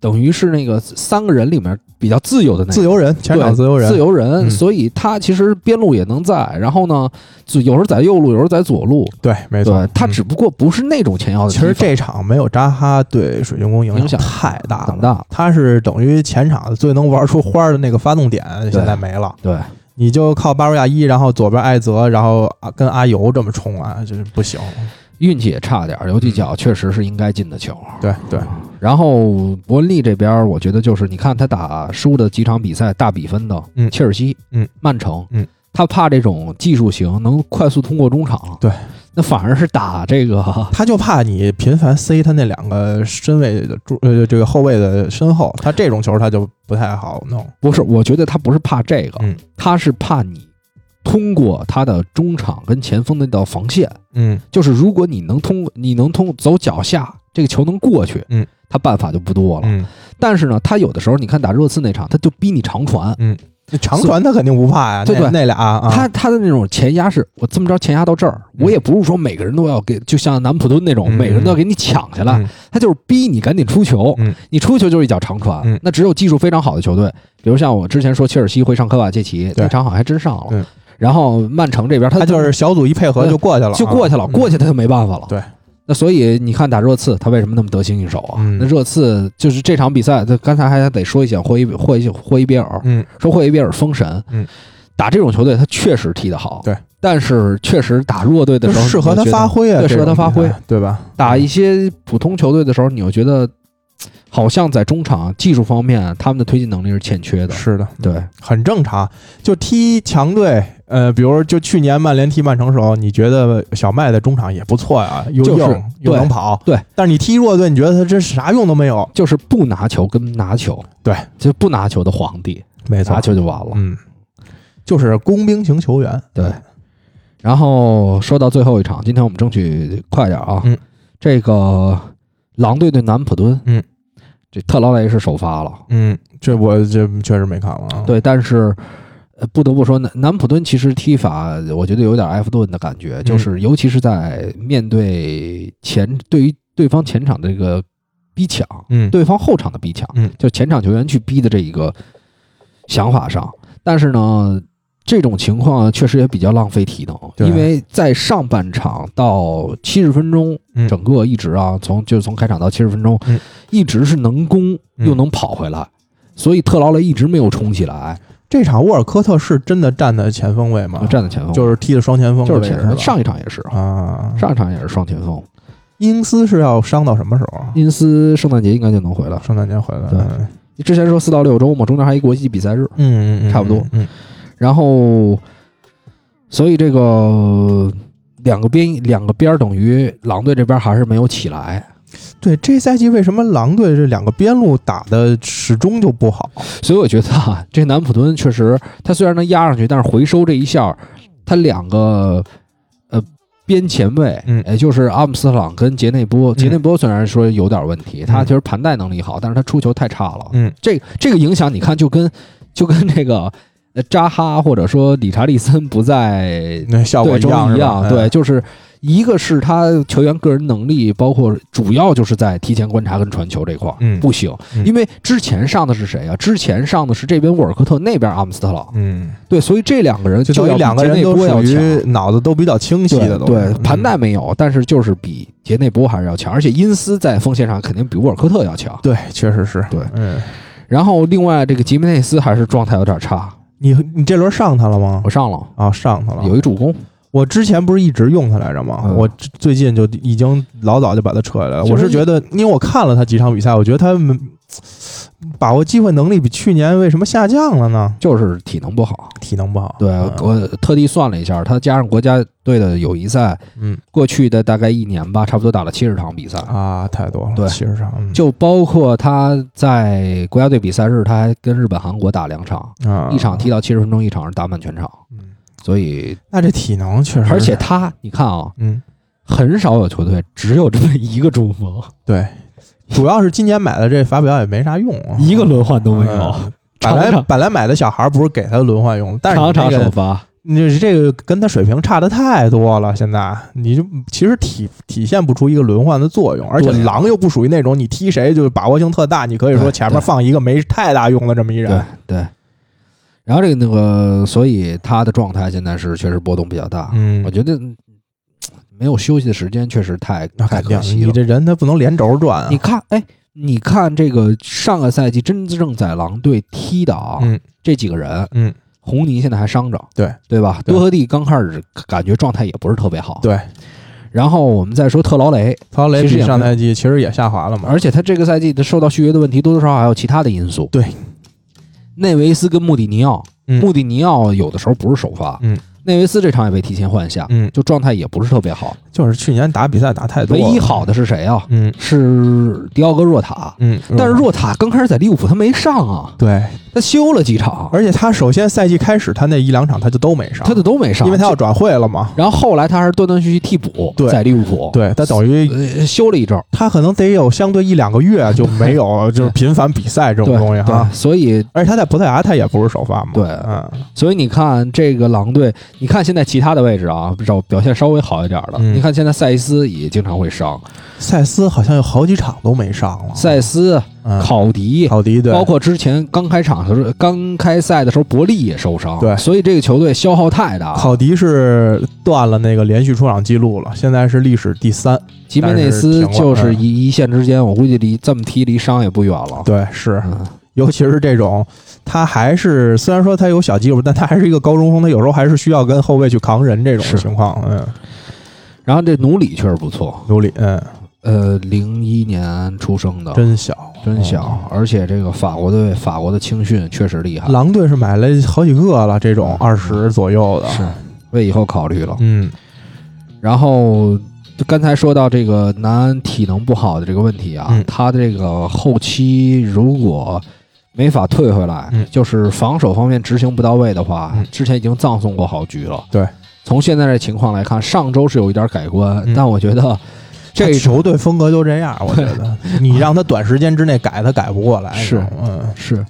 S1: 等于是那个三个人里面比较自由的那个。
S2: 自由人，前场
S1: 对
S2: 自由人，
S1: 自由人，
S2: 嗯。
S1: 所以他其实边路也能在，然后呢，就有时候在右路，有时候在左路，
S2: 对，没错，
S1: 他
S2: 嗯。
S1: 只不过不是那种前腰的。
S2: 其实这场没有扎哈对水晶宫影
S1: 影响
S2: 太大了，他是等于前场最能玩出花儿的那个发动点，现在没了。
S1: 对。
S2: 你就靠巴瑞亚一，然后左边艾泽，然后啊跟阿尤这么冲啊，就是不行。
S1: 运气也差点儿，有几脚确实是应该进的球。
S2: 对对，
S1: 然后伯恩利这边，我觉得就是你看他打输的几场比赛大比分的，
S2: 嗯。
S1: 切尔西，
S2: 嗯，
S1: 曼城，
S2: 嗯，
S1: 他怕这种技术型能快速通过中场，
S2: 对，
S1: 那反而是打这个，[LAUGHS]
S2: 他就怕你频繁塞他那两个身位的中呃这个后卫的身后，他这种球他就不太好弄。
S1: 不是，我觉得他不是怕这个，
S2: 嗯。
S1: 他是怕你通过他的中场跟前锋的那道防线，
S2: 嗯。
S1: 就是如果你能通，你能通走脚下，这个球能过去，
S2: 嗯，
S1: 他办法就不多了。
S2: 嗯，
S1: 但是呢，他有的时候，你看打热刺那场，他就逼你长传，
S2: 嗯。长传他肯定不怕呀，
S1: 对对。
S2: 那那俩啊，
S1: 他他的那种前压是，我这么着前压到这儿，
S2: 嗯。
S1: 我也不是说每个人都要给，就像南普敦那种，
S2: 嗯
S1: 每个人都要给你抢下来，
S2: 嗯。
S1: 他就是逼你赶紧出球，
S2: 嗯。
S1: 你出球就是一脚长传，
S2: 嗯。
S1: 那只有技术非常好的球队，比如像我之前说切尔西会上科瓦切奇，
S2: 对。
S1: 那场好像还真上了，
S2: 对
S1: 然后曼城这边他
S2: 他就是小组一配合就过去了啊，
S1: 就过去了，
S2: 嗯
S1: 过去他就没办法了。
S2: 对，
S1: 那所以你看打热刺，他为什么那么得心应手啊？
S2: 嗯。
S1: 那热刺就是这场比赛，他刚才还得说一下霍伊霍伊霍伊比尔，
S2: 嗯。
S1: 说霍伊比尔封神，
S2: 嗯，
S1: 打这种球队他确实踢得好，
S2: 对，
S1: 但是确实打弱队的时候
S2: 就适合他发挥啊，
S1: 对适合他发挥。
S2: 对吧？
S1: 打一些普通球队的时候，你又觉得 [TSK] 好像在中场技术方面他们的推进能力是欠缺的，
S2: 是的，
S1: 对，
S2: 很正常。就踢强队，呃，比如就去年曼联踢曼城时候，你觉得小麦在中场也不错呀，又
S1: 就是
S2: 又能跑，
S1: 对。
S2: 但是你踢弱队，你觉得他真啥用都没有？
S1: 就是不拿球跟拿球，
S2: 对，
S1: 就不拿球的皇帝，
S2: 没错
S1: 拿球就完了。
S2: 嗯，就是工兵型球员。
S1: 对，然后说到最后一场，今天我们争取快点啊。
S2: 嗯，
S1: 这个狼队对南普敦，
S2: 嗯，
S1: 这特劳雷是首发了，
S2: 嗯，这我这确实没看了啊。
S1: 对，但是。呃，不得不说，南南普敦其实踢法，我觉得有点埃弗顿的感觉，就是尤其是在面对前对于对方前场的这个逼抢，
S2: 嗯，
S1: 对方后场的逼抢，
S2: 嗯，
S1: 就前场球员去逼的这一个想法上，但是呢，这种情况确实也比较浪费体能，因为在上半场到七十分钟，
S2: 嗯。
S1: 整个一直啊，从就是从开场到七十分钟，
S2: 嗯。
S1: 一直是能攻
S2: 嗯。
S1: 又能跑回来，所以特劳雷一直没有冲起来，
S2: 这场沃尔科特是真的站在前锋位吗？
S1: 站在前锋，
S2: 就是踢的双前锋
S1: 就是前上一场也是，
S2: 啊，
S1: 上一场也是双前锋，
S2: 因斯是要伤到什么时候啊？
S1: 因斯圣诞节应该就能回来。
S2: 圣诞节回来。
S1: 对。
S2: 嗯。
S1: 之前说四到六周嘛，中间还一国际比赛日，
S2: 嗯嗯，
S1: 差不多。
S2: 嗯，
S1: 然后，所以这个两个边两个边儿等于狼队这边还是没有起来，
S2: 对，这赛季为什么狼队这两个边路打的始终就不好？
S1: 所以我觉得啊，这南普敦确实，他虽然能压上去，但是回收这一下，他两个呃边前卫，
S2: 嗯。
S1: 也就是阿姆斯特朗跟杰内波，杰内波虽然说有点问题，他其实盘带能力好，但是他出球太差了，
S2: 嗯，
S1: 这这个影响你看就跟就跟这个呃扎哈或者说理查利森不在
S2: 那效果
S1: 一样，对，，就是一个是他球员个人能力，包括主要就是在提前观察跟传球这块儿、
S2: 嗯
S1: 不行，
S2: 嗯
S1: 因为之前上的是谁啊？之前上的是这边沃尔科特，那边阿姆斯特朗，
S2: 嗯，
S1: 对，所以这两个人
S2: 就等于两个人都属于。脑子都比较清晰的，
S1: 对，盘带没有，但是就是比杰内波还是要强，而且因斯在锋线上肯定比沃尔科特要强。
S2: 对，确实是，
S1: 对
S2: 嗯，
S1: 然后另外这个吉梅内斯还是状态有点差，
S2: 你你这轮上他了吗
S1: 我？上了
S2: 啊，上他了，
S1: 有一助攻，
S2: 我之前不是一直用他来着吗？
S1: 嗯
S2: 我最最近就已经老早就把他撤下来了。我是觉得，因为我看了他几场比赛，我觉得他们把握机会能力比去年为什么下降了呢？
S1: 就是体能不好。
S2: 体能不好。
S1: 对，
S2: 嗯。
S1: 我特地算了一下，他加上国家队的友谊赛，
S2: 嗯。
S1: 过去的大概一年吧，差不多打了七十场比赛，
S2: 啊，太多了，
S1: 对。
S2: 七十场，嗯。
S1: 就包括他在国家队比赛日，他还跟日本、韩国打两场，
S2: 啊，
S1: 一场踢到七十分钟，一场是打满全场，
S2: 嗯，
S1: 所以
S2: 那这体能确实，
S1: 而且他，你看啊，
S2: 嗯，
S1: 很少有球队只有这么一个中锋，
S2: 对，主要是今年买的这法表也没啥用啊，
S1: 一个轮换都没有。
S2: 嗯，本来本来买的小孩不是给他轮换用的，但是
S1: 首发，
S2: 你这个跟他水平差的太多了，现在你就其实体体现不出一个轮换的作用，而且狼又不属于那种你踢谁就把握性特大，你可以说前面放一个没太大用的这么一
S1: 对
S2: 人。
S1: 对。然后这个那个，所以他的状态现在是确实波动比较大，
S2: 嗯。
S1: 我觉得嗯没有休息的时间确实太太
S2: 那肯定
S1: 可，惜了。
S2: 你这人他不能连轴转啊。
S1: 你看，哎，你看这个上个赛季真正在狼队踢的啊，
S2: 嗯
S1: 这几个人，
S2: 嗯，
S1: 红泥现在还伤着，
S2: 对
S1: 对吧？
S2: 对
S1: 多特蒂刚开始感觉状态也不是特别好，。
S2: 对，
S1: 然后我们再说特劳雷，
S2: 特劳雷比
S1: 其实也
S2: 上赛季其实也下滑了嘛，
S1: 而且他这个赛季的受到续约的问题多多少少还有其他的因素。
S2: 对，
S1: 内维斯跟穆蒂尼奥，
S2: 嗯
S1: 穆蒂尼奥有的时候不是首发，
S2: 嗯，
S1: 内维斯这场也被提前换下，
S2: 嗯，
S1: 就状态也不是特别好。
S2: 就是去年打比赛打太多
S1: 唯，一好的是谁啊？
S2: 嗯。
S1: 是迪奥戈若塔。
S2: 嗯，
S1: 但是若塔刚开始在利物浦他没上啊，
S2: 对，
S1: 他休了几场，
S2: 而且他首先赛季开始他那一两场他就都没上，
S1: 他就都没上，
S2: 因为他要转会了嘛，
S1: 然后后来他还是断断续续替补，
S2: 对。
S1: 在利物浦，
S2: 对他等于
S1: 呃，休了一阵，
S2: 他可能得有相对一两个月就没有 [LAUGHS] 就是频繁比赛这种东西哈
S1: 对，，所以
S2: 而且他在葡萄牙他也不是首发嘛，
S1: 对。
S2: 嗯，
S1: 所以你看这个狼队，你看现在其他的位置啊，表表现稍微好一点的，
S2: 嗯。
S1: 你看现在赛斯也经常会伤，
S2: 赛斯好像有好几场都没上了，
S1: 赛斯、
S2: 嗯
S1: 考迪。
S2: 考迪对，
S1: 包括之前刚开场的时候，刚开赛的时候，伯利也受伤，
S2: 对。
S1: 所以这个球队消耗太大。
S2: 考迪是断了那个连续出场记录了，现在是历史第三，
S1: 吉梅内斯就是一一线之间，我估计离这么踢离伤也不远了。
S2: 对，是，
S1: 嗯，
S2: 尤其是这种，他还是虽然说他有小技术，但他还是一个高中锋，他有时候还是需要跟后卫去扛人这种情况。嗯，
S1: 然后这努里确实不错，
S2: 努里，嗯，
S1: 呃，零一年出生的，
S2: 真小，
S1: 真小，而且这个法国队法国的青训确实厉害。
S2: 嗯。，狼队是买了好几个了，这种
S1: 嗯。
S2: 二十左右的。
S1: 是为以后考虑了。
S2: 嗯。
S1: 然后刚才说到这个南安体能不好的这个问题啊，
S2: 嗯。
S1: 他这个后期如果没法退回来，
S2: 嗯。
S1: 就是防守方面执行不到位的话，
S2: 嗯。
S1: 之前已经葬送过好局了。
S2: 对，
S1: 从现在这情况来看，上周是有一点改观，
S2: 嗯
S1: 但我觉得这
S2: 这球队风格就这样，我觉得 [LAUGHS] 你让他短时间之内改，他改不过来。
S1: 是
S2: 嗯，
S1: 是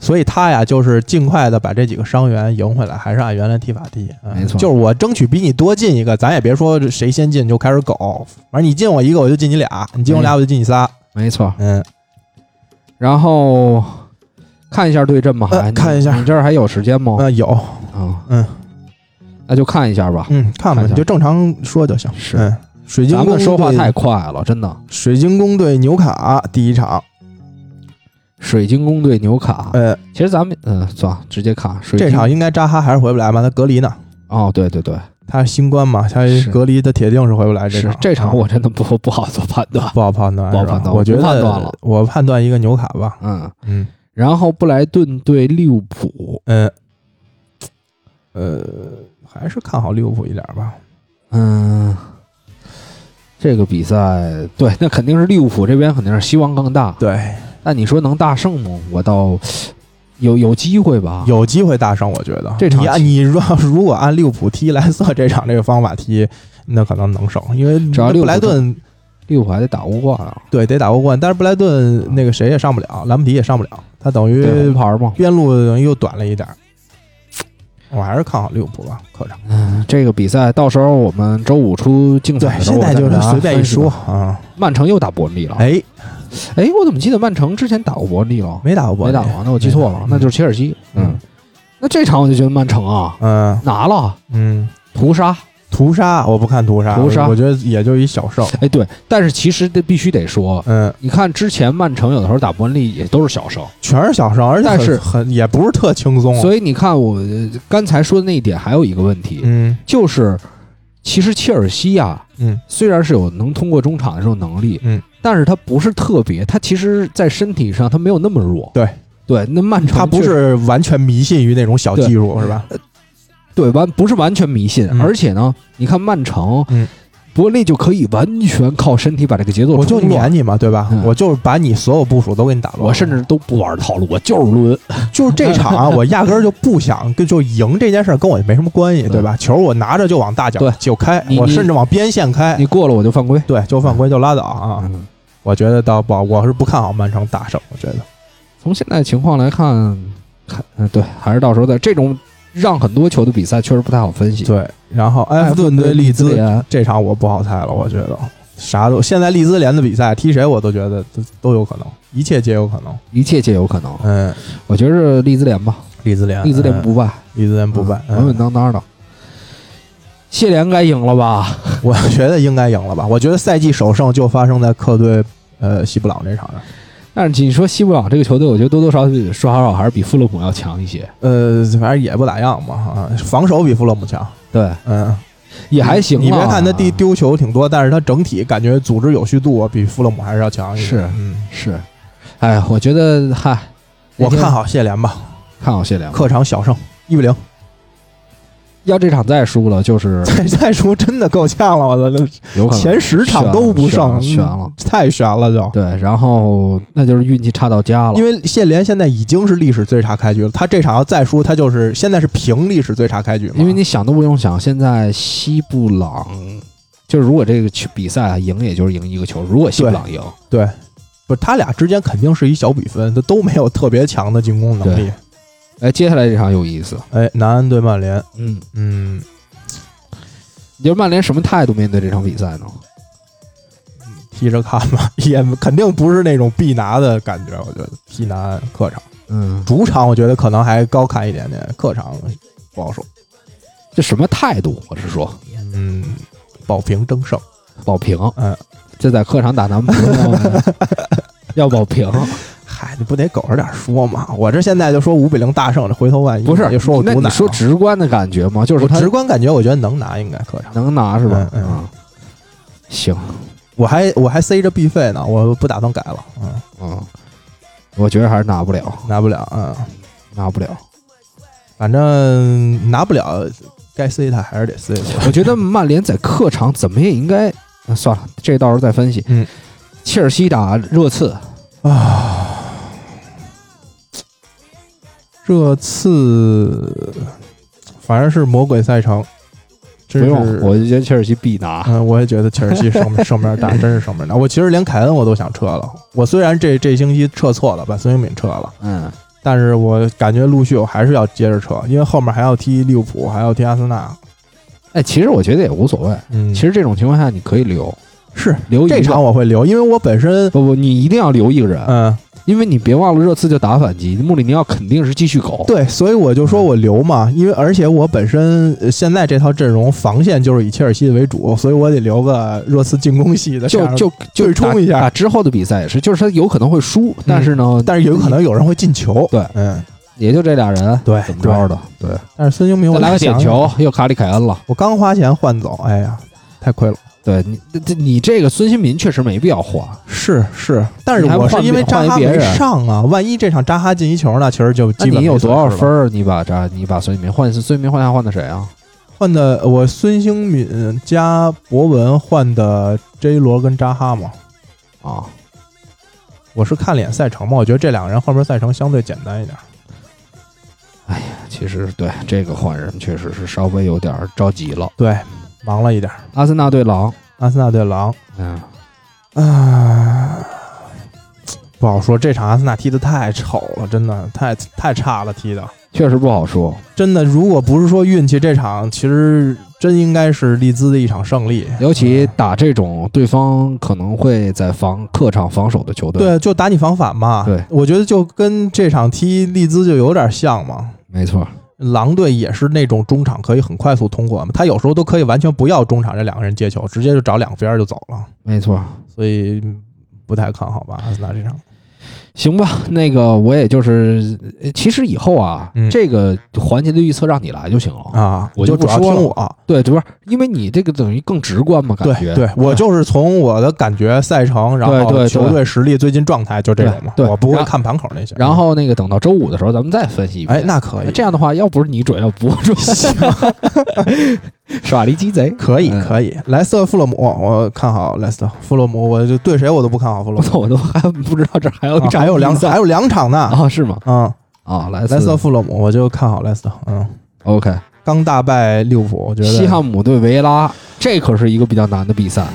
S2: 所以他呀，就是尽快的把这几个伤员赢回来，还是按原来踢法踢。嗯
S1: 没错
S2: 就是我争取比你多进一个，咱也别说谁先进就开始狗，反正你进我一个，我就进你俩；你进我俩，我就进你仨。
S1: 没错。
S2: 嗯，
S1: 然后看一下对阵吧，
S2: 呃
S1: 你
S2: 看一下
S1: 你这儿还有时间吗？
S2: 那有，
S1: 啊，
S2: 嗯，
S1: 那就看一下吧。
S2: 嗯，看吧，
S1: 看一下。
S2: 你就正常说就行。
S1: 是。
S2: 嗯，水晶宫
S1: 咱们说话
S2: 对
S1: 太快了，真的。
S2: 水晶宫对纽卡第一场，
S1: 水晶宫对纽卡，
S2: 呃，
S1: 其实咱们嗯，算了，直接看水晶。
S2: 这场应该扎哈还是回不来吧，他隔离呢，
S1: 哦，对对对，
S2: 他是新冠嘛，他
S1: 是
S2: 隔离，他铁定是回不来这场。
S1: 是这场
S2: 啊
S1: 我真的不不好做 [LAUGHS] 判断。
S2: 不好判断，是吧
S1: 不好判断
S2: 我觉得
S1: 我判断了。
S2: 我判断一个纽卡吧。
S1: 嗯，
S2: 嗯。
S1: 然后布莱顿对利物浦，
S2: 嗯呃，还是看好利物浦一点吧。
S1: 嗯，这个比赛对，那肯定是利物浦这边肯定是希望更大。
S2: 对，
S1: 那你说能大胜吗？我倒有有机会吧。
S2: 有机会大胜，我觉得
S1: 这场
S2: 你按你如如果按利物浦踢莱斯特这场这个方法踢，那可能能胜，因为
S1: 只要
S2: 布莱顿
S1: 利物浦还得打欧冠啊，
S2: 对得打欧冠，但是布莱顿那个谁也上不了，兰普迪也上不了，他等于。边路等于又短了一点儿。我还是看好利物浦吧，客场。
S1: 嗯，这个比赛到时候我们周五出竞
S2: 对
S1: 彩，的时候
S2: 现在就是随便一说。啊。
S1: 曼城又打伯恩利了。
S2: 哎，
S1: 哎，我怎么记得曼城之前打过伯恩利了？
S2: 没打过伯恩利，
S1: 没打过，那我记错了，
S2: 嗯
S1: 那就是切尔西。
S2: 嗯
S1: 嗯，那这场我就觉得曼城啊
S2: 嗯
S1: 拿了
S2: 嗯，
S1: 屠杀。
S2: 屠杀我不看屠杀，
S1: 屠杀
S2: 我觉得也就一小胜。
S1: 哎，对，但是其实这必须得说，
S2: 嗯，
S1: 你看之前曼城有的时候打伯恩利也都是小胜，
S2: 全是小胜，而且很
S1: 但是
S2: 很也不是特轻松。
S1: 所以你看我呃刚才说的那一点还有一个问题，
S2: 嗯
S1: 就是其实切尔西啊，
S2: 嗯
S1: 虽然是有能通过中场的这种能力，
S2: 嗯，
S1: 但是他不是特别，他其实在身体上他没有那么弱。
S2: 对
S1: 对，那曼城
S2: 他不是完全迷信于那种小技术，是吧？
S1: 对完不是完全迷信，
S2: 嗯
S1: 而且呢，你看曼城，
S2: 嗯，
S1: 伯恩利就可以完全靠身体把这个节奏
S2: 我就
S1: 冲乱
S2: 撵你嘛，对吧？
S1: 嗯
S2: 我就是把你所有部署都给你打乱。
S1: 我甚至都不玩套路，我就是抡。
S2: 就是这场啊，[LAUGHS] 我压根儿就不想跟就赢这件事儿跟我也没什么关系，
S1: 对
S2: 对吧？球我拿着就往大角
S1: 对
S2: 就开，
S1: 你你
S2: 我甚至往边线开
S1: 你，过了我就犯规
S2: 对，就犯规就拉倒啊！
S1: 嗯，
S2: 我觉得倒不好，我是不看好曼城大胜，我觉得。
S1: 从现在情况来看，看，嗯，对，还是到时候在这种让很多球的比赛确实不太好分析。
S2: 对，然后埃弗顿对利兹
S1: 联，
S2: 这场我不好猜了，我觉得啥都现在利兹联的比赛踢谁我都觉得都都有可能，一切皆有可能。
S1: 一切皆有可能。
S2: 嗯，
S1: 我觉着利兹联吧，
S2: 利兹联，
S1: 利兹联
S2: 嗯
S1: 不败，
S2: 利兹联不败，
S1: 嗯稳稳
S2: 嗯，
S1: 当当的。谢联该赢了吧？
S2: 我觉得应该赢了吧？我觉得赛季首胜就发生在客队呃西布朗这场上。
S1: 但是你说西布朗这个球队，我觉得多多少少说少少还是比富勒姆要强一些。
S2: 呃，反正也不咋样嘛啊，防守比富勒姆强，
S1: 对，
S2: 嗯，
S1: 也还行啊。
S2: 你别看他丢丢球挺多，但是他整体感觉组织有序度比富勒姆还是要强一些。
S1: 是
S2: 嗯，
S1: 是，哎，我觉得嗨，
S2: 我看好谢联吧，
S1: 看好谢联。
S2: 客场小胜一比零。
S1: 要这场再输了，就是
S2: 再 [LAUGHS] 再输真的够呛了，我的前十场都不胜，
S1: 悬了，
S2: 太悬了就。
S1: 对，然后那就是运气差到家了。
S2: 因为谢联现在已经是历史最差开局了，他这场要再输，他就是现在是平历史最差开局嘛。
S1: 因为你想都不用想，现在西布朗就是如果这个球比赛啊赢，也就是赢一个球。如果西布朗赢，
S2: 对，不是他俩之间肯定是一小比分，他都没有特别强的进攻能力。
S1: 哎，接下来这场有意思。
S2: 哎，南安对曼联，
S1: 嗯
S2: 嗯，
S1: 你觉得曼联什么态度面对这场比赛呢？
S2: 踢着看吧，[LAUGHS] 也肯定不是那种必拿的感觉。我觉得踢南安客场，
S1: 嗯，
S2: 主场我觉得可能还高看一点点，客场不好说。
S1: 这什么态度？我是说，
S2: 嗯，保平争胜，
S1: 保平。
S2: 嗯，
S1: 这在客场打南安 [LAUGHS] 要保平。
S2: 嗨，你不得苟着点说嘛？我这现在就说五比零大胜，这回头万一
S1: 不是
S2: 就说我毒奶。
S1: 那你说直观的感觉吗？就是他
S2: 直观感觉，我觉得能拿，应该客场
S1: 能拿是吧？
S2: 嗯嗯。
S1: 行，
S2: 我还我还塞着 B 费呢，我不打算改了。嗯
S1: 嗯，我觉得还是拿不了，
S2: 拿不了，嗯，
S1: 拿不了。
S2: 反正拿不了，该塞他还是得塞。
S1: 我觉得曼联在客场怎么也应该，算了，这到时候再分析。
S2: 嗯，
S1: 切尔西打热刺
S2: 啊。这次反正是魔鬼赛程，
S1: 不用，我就觉得切尔西必拿。
S2: 嗯，我也觉得切尔西胜胜面大，真是胜面大。[LAUGHS] 我其实连凯恩我都想撤了。我虽然这这星期撤错了，把孙兴敏撤了，
S1: 嗯，
S2: 但是我感觉陆续我还是要接着撤，因为后面还要踢利物浦，还要踢阿森纳。
S1: 哎，其实我觉得也无所谓。
S2: 嗯，
S1: 其实这种情况下你可以留，
S2: 是
S1: 留
S2: 这场我会留，因为我本身
S1: 不不，你一定要留一个人。
S2: 嗯。
S1: 因为你别忘了，热刺就打反击，穆里尼奥肯定是继续搞。
S2: 对，所以我就说我留嘛，因为而且我本身现在这套阵容防线就是以切尔西为主，所以我得留个热刺进攻系的，
S1: 就就
S2: 就冲一下。
S1: 打之后的比赛也是，就是他有可能会输，但是呢，
S2: 但是有可能有人会进球。
S1: 对，
S2: 嗯，
S1: 也就这俩人，
S2: 对，
S1: 怎么着的？对。
S2: 但是孙兴民，我
S1: 来个点球，又卡里凯恩了。
S2: 我刚花钱换走，哎呀，太亏了。
S1: 对你，这你这个孙兴民确实没必要换，
S2: 是是，但是我是因为扎哈没上啊，万一这场扎哈进一球呢，其实就基本
S1: 你有多少分你把扎，你把孙兴民换孙兴民换下换的谁啊？
S2: 换的我孙兴敏加博文换的 J 罗跟扎哈嘛。
S1: 啊，
S2: 我是看脸赛程嘛，我觉得这两个人后面赛程相对简单一点。
S1: 哎呀，其实对这个换人确实是稍微有点着急了。
S2: 对。忙了一点，
S1: 阿森纳对狼，
S2: 阿森纳对狼，
S1: 嗯，
S2: 啊，不好说。这场阿森纳踢的太丑了，真的太太差了，踢的
S1: 确实不好说。
S2: 真的，如果不是说运气，这场其实真应该是利兹的一场胜利。
S1: 尤其打这种对方可能会在防客场防守的球队，
S2: 对，就打你防反嘛。
S1: 对，
S2: 我觉得就跟这场踢利兹就有点像嘛。
S1: 没错。
S2: 狼队也是那种中场可以很快速通过嘛，他有时候都可以完全不要中场这两个人接球，直接就找两边就走了。
S1: 没错，
S2: 所以不太看好吧，阿森纳这场。
S1: 行吧，[LAUGHS] 那个我也就是，其实以后啊，这个环节的预测让你来就行了
S2: 啊，
S1: 我就
S2: 主要听我。
S1: 对，不是因为你这个等于更直观嘛，感觉。
S2: 对，我就是从我的感觉、赛程，然后球队实力、最近状态，就这种嘛。
S1: 对，
S2: 我不会看盘口那些。
S1: 然后那个等到周五的时候，咱们再分析一遍。
S2: 哎，那可以。
S1: 这样的话，要不是你准，要不准。[LAUGHS] [LAUGHS] 耍了一鸡贼，[LAUGHS]
S2: 可以可以。莱斯特、富勒姆，我看好莱斯特、富勒姆，我就对谁我都不看好富勒姆。[LAUGHS]
S1: 我都还不知道这还有一场，
S2: 还有两还有两场呢。
S1: 啊，是吗？
S2: 嗯
S1: 啊，莱
S2: 莱斯特、富勒姆，我就看好莱斯特。嗯
S1: ，OK。
S2: 刚大败利物浦，我觉得
S1: 西汉姆对维拉，这可是一个比较难的比赛。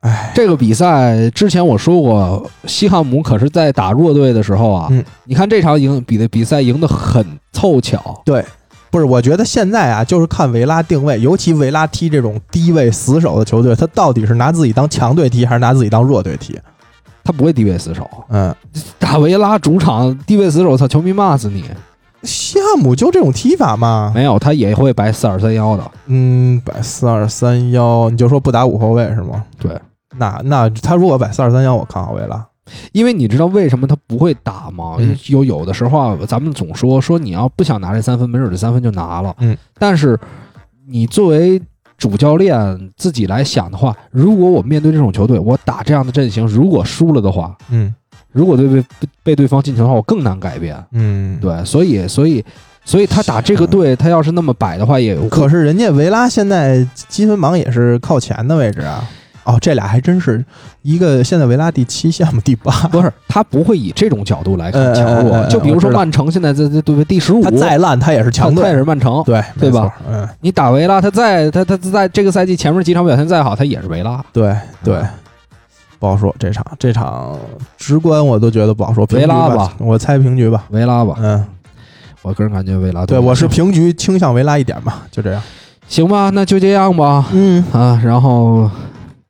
S2: 哎，
S1: 这个比赛之前我说过，西汉姆可是在打弱队的时候啊，
S2: 嗯，
S1: 你看这场赢比的比赛赢得很凑巧。
S2: 对。不是，我觉得现在啊，就是看维拉定位，尤其维拉踢这种低位死守的球队，他到底是拿自己当强队踢，还是拿自己当弱队踢？
S1: 他不会低位死守。
S2: 嗯，
S1: 打维拉主场低位死守，操，球迷骂死你！
S2: 西汉姆就这种踢法吗？
S1: 没有，他也会摆四二三幺的。
S2: 嗯，摆四二三幺，你就说不打五后卫是吗？
S1: 对，
S2: 那那他如果摆四二三幺，我看好维拉。
S1: 因为你知道为什么他不会打吗？
S2: 嗯
S1: 有有的时候啊，咱们总说说你要不想拿这三分，没准这三分就拿了。
S2: 嗯，
S1: 但是你作为主教练自己来想的话，如果我面对这种球队，我打这样的阵型，如果输了的话，
S2: 嗯
S1: 如果对被被对方进球的话，我更难改变。
S2: 嗯，。
S1: 对，所以所以所以他打这个队，他要是那么摆的话，也有
S2: 可是人家维拉现在积分榜也是靠前的位置啊。哦，这俩还真是一个现在维拉第七，项目第八。[LAUGHS]
S1: 不是他不会以这种角度来看
S2: 呃
S1: 强弱。就比如说曼城现在在在对不对第十五，
S2: 他再烂，他也是强队
S1: 他他也。是曼城。
S2: 对
S1: 对吧？
S2: 嗯，
S1: 你打维拉，他在他他在这个赛季前面几场表现再好，他也是维拉。
S2: 对对，不好说。这场这场直观我都觉得不好说。
S1: 维拉
S2: 吧
S1: 吧，
S2: 我猜平局吧。
S1: 维拉吧，
S2: 嗯，
S1: 我个人感觉维拉
S2: 对，我是平局，倾向维拉一点吧，就这样。
S1: 行吧，那就这样吧
S2: 嗯，
S1: 啊，然后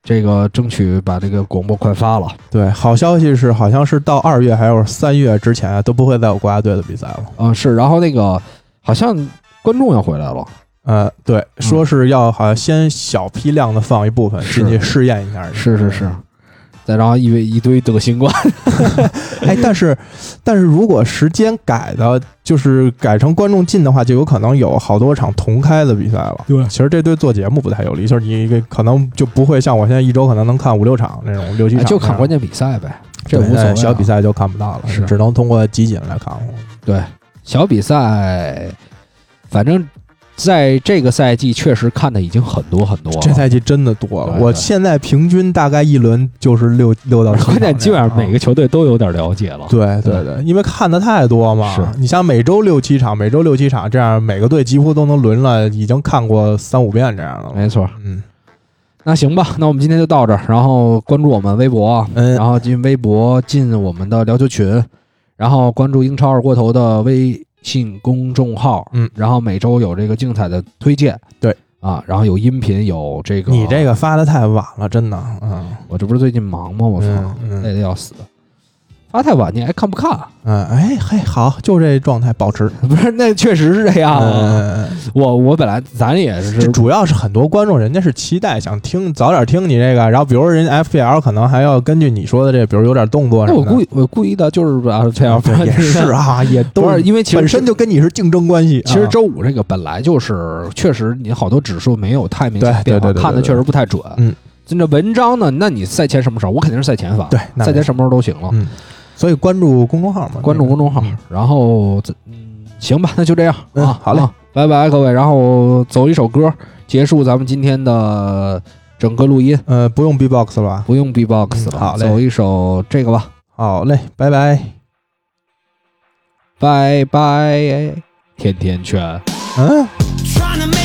S1: 这个争取把这个广播快发了
S2: 对，好消息是，好像是到二月还有三月之前啊都不会再有国家队的比赛了。
S1: 啊，是，然后那个好像观众要回来了，
S2: 呃，对，说是要好像先小批量的放一部分进去试验一下。
S1: 是是是，再然后一位一堆得新冠，[LAUGHS]
S2: 哎，但是但是如果时间改的，就是改成观众进的话，就有可能有好多场同开的比赛了。
S1: 对。
S2: 其实这对做节目不太有利，就是你可能就不会像我现在一周可能能看五六场那种六七场，
S1: 哎就看关键比赛呗，这无所谓
S2: 小比赛就看不到了，
S1: 是。
S2: 只能通过集锦来看。
S1: 对小比赛，反正在这个赛季确实看的已经很多很多了。
S2: 这赛季真的多了，我现在平均大概一轮就是六六到七场
S1: 关键基本上每个
S2: 啊。
S1: 球队都有点了解了。
S2: 对对对，因为看的太多嘛，
S1: 是
S2: 你像每周六七场，每周六七场，这样每个队几乎都能轮了，已经看过三五遍这样了。
S1: 没错。
S2: 嗯，
S1: 那行吧，那我们今天就到这儿，然后关注我们微博啊，
S2: 嗯
S1: 然后进微博进我们的聊球群，然后关注英超二锅头的微信公众号，
S2: 嗯，
S1: 然后每周有这个精彩的推荐，
S2: 对。
S1: 啊，然后有音频，有这个，
S2: 你这个发的太晚了，真的，嗯。
S1: 我这不是最近忙吗？我操，累的要死，发太晚你还看不看？
S2: 嗯，哎嘿，好，就这状态保持。[LAUGHS]
S1: 不是，那确实是这样啊。
S2: 嗯，
S1: 我我本来咱也是
S2: 主要是很多观众人家是期待想听早点听你这个，然后比如说人家 FPL 可能还要根据你说的这，比如有点动作什么
S1: 我故意我故意的就是把这样
S2: 对 [LAUGHS] 也是啊，[LAUGHS] 也都
S1: 是因为其实
S2: 本身就跟你是竞争关系。
S1: 其实
S2: 啊
S1: 周五这个本来就是确实你好多指数没有太明显
S2: 对
S1: 变化，看的确实不太准。
S2: 嗯，
S1: 就这文章呢，那你赛前什么时候？我肯定是赛前发，
S2: 对，
S1: 赛前什么时候都行了。
S2: 嗯所以关注公众号嘛，
S1: 关注公众号
S2: 嗯，
S1: 然后这嗯，行吧，[LAUGHS] 那就这样啊，
S2: 嗯好嘞
S1: 啊，拜拜各位，然后走一首歌结束咱们今天的整个录音，
S2: 呃，不用 B-box 了吧？
S1: 不用 B-box 了，
S2: 嗯好嘞
S1: 走一首这个吧，
S2: 好嘞，拜拜。
S1: 拜拜，甜甜圈。
S2: 嗯。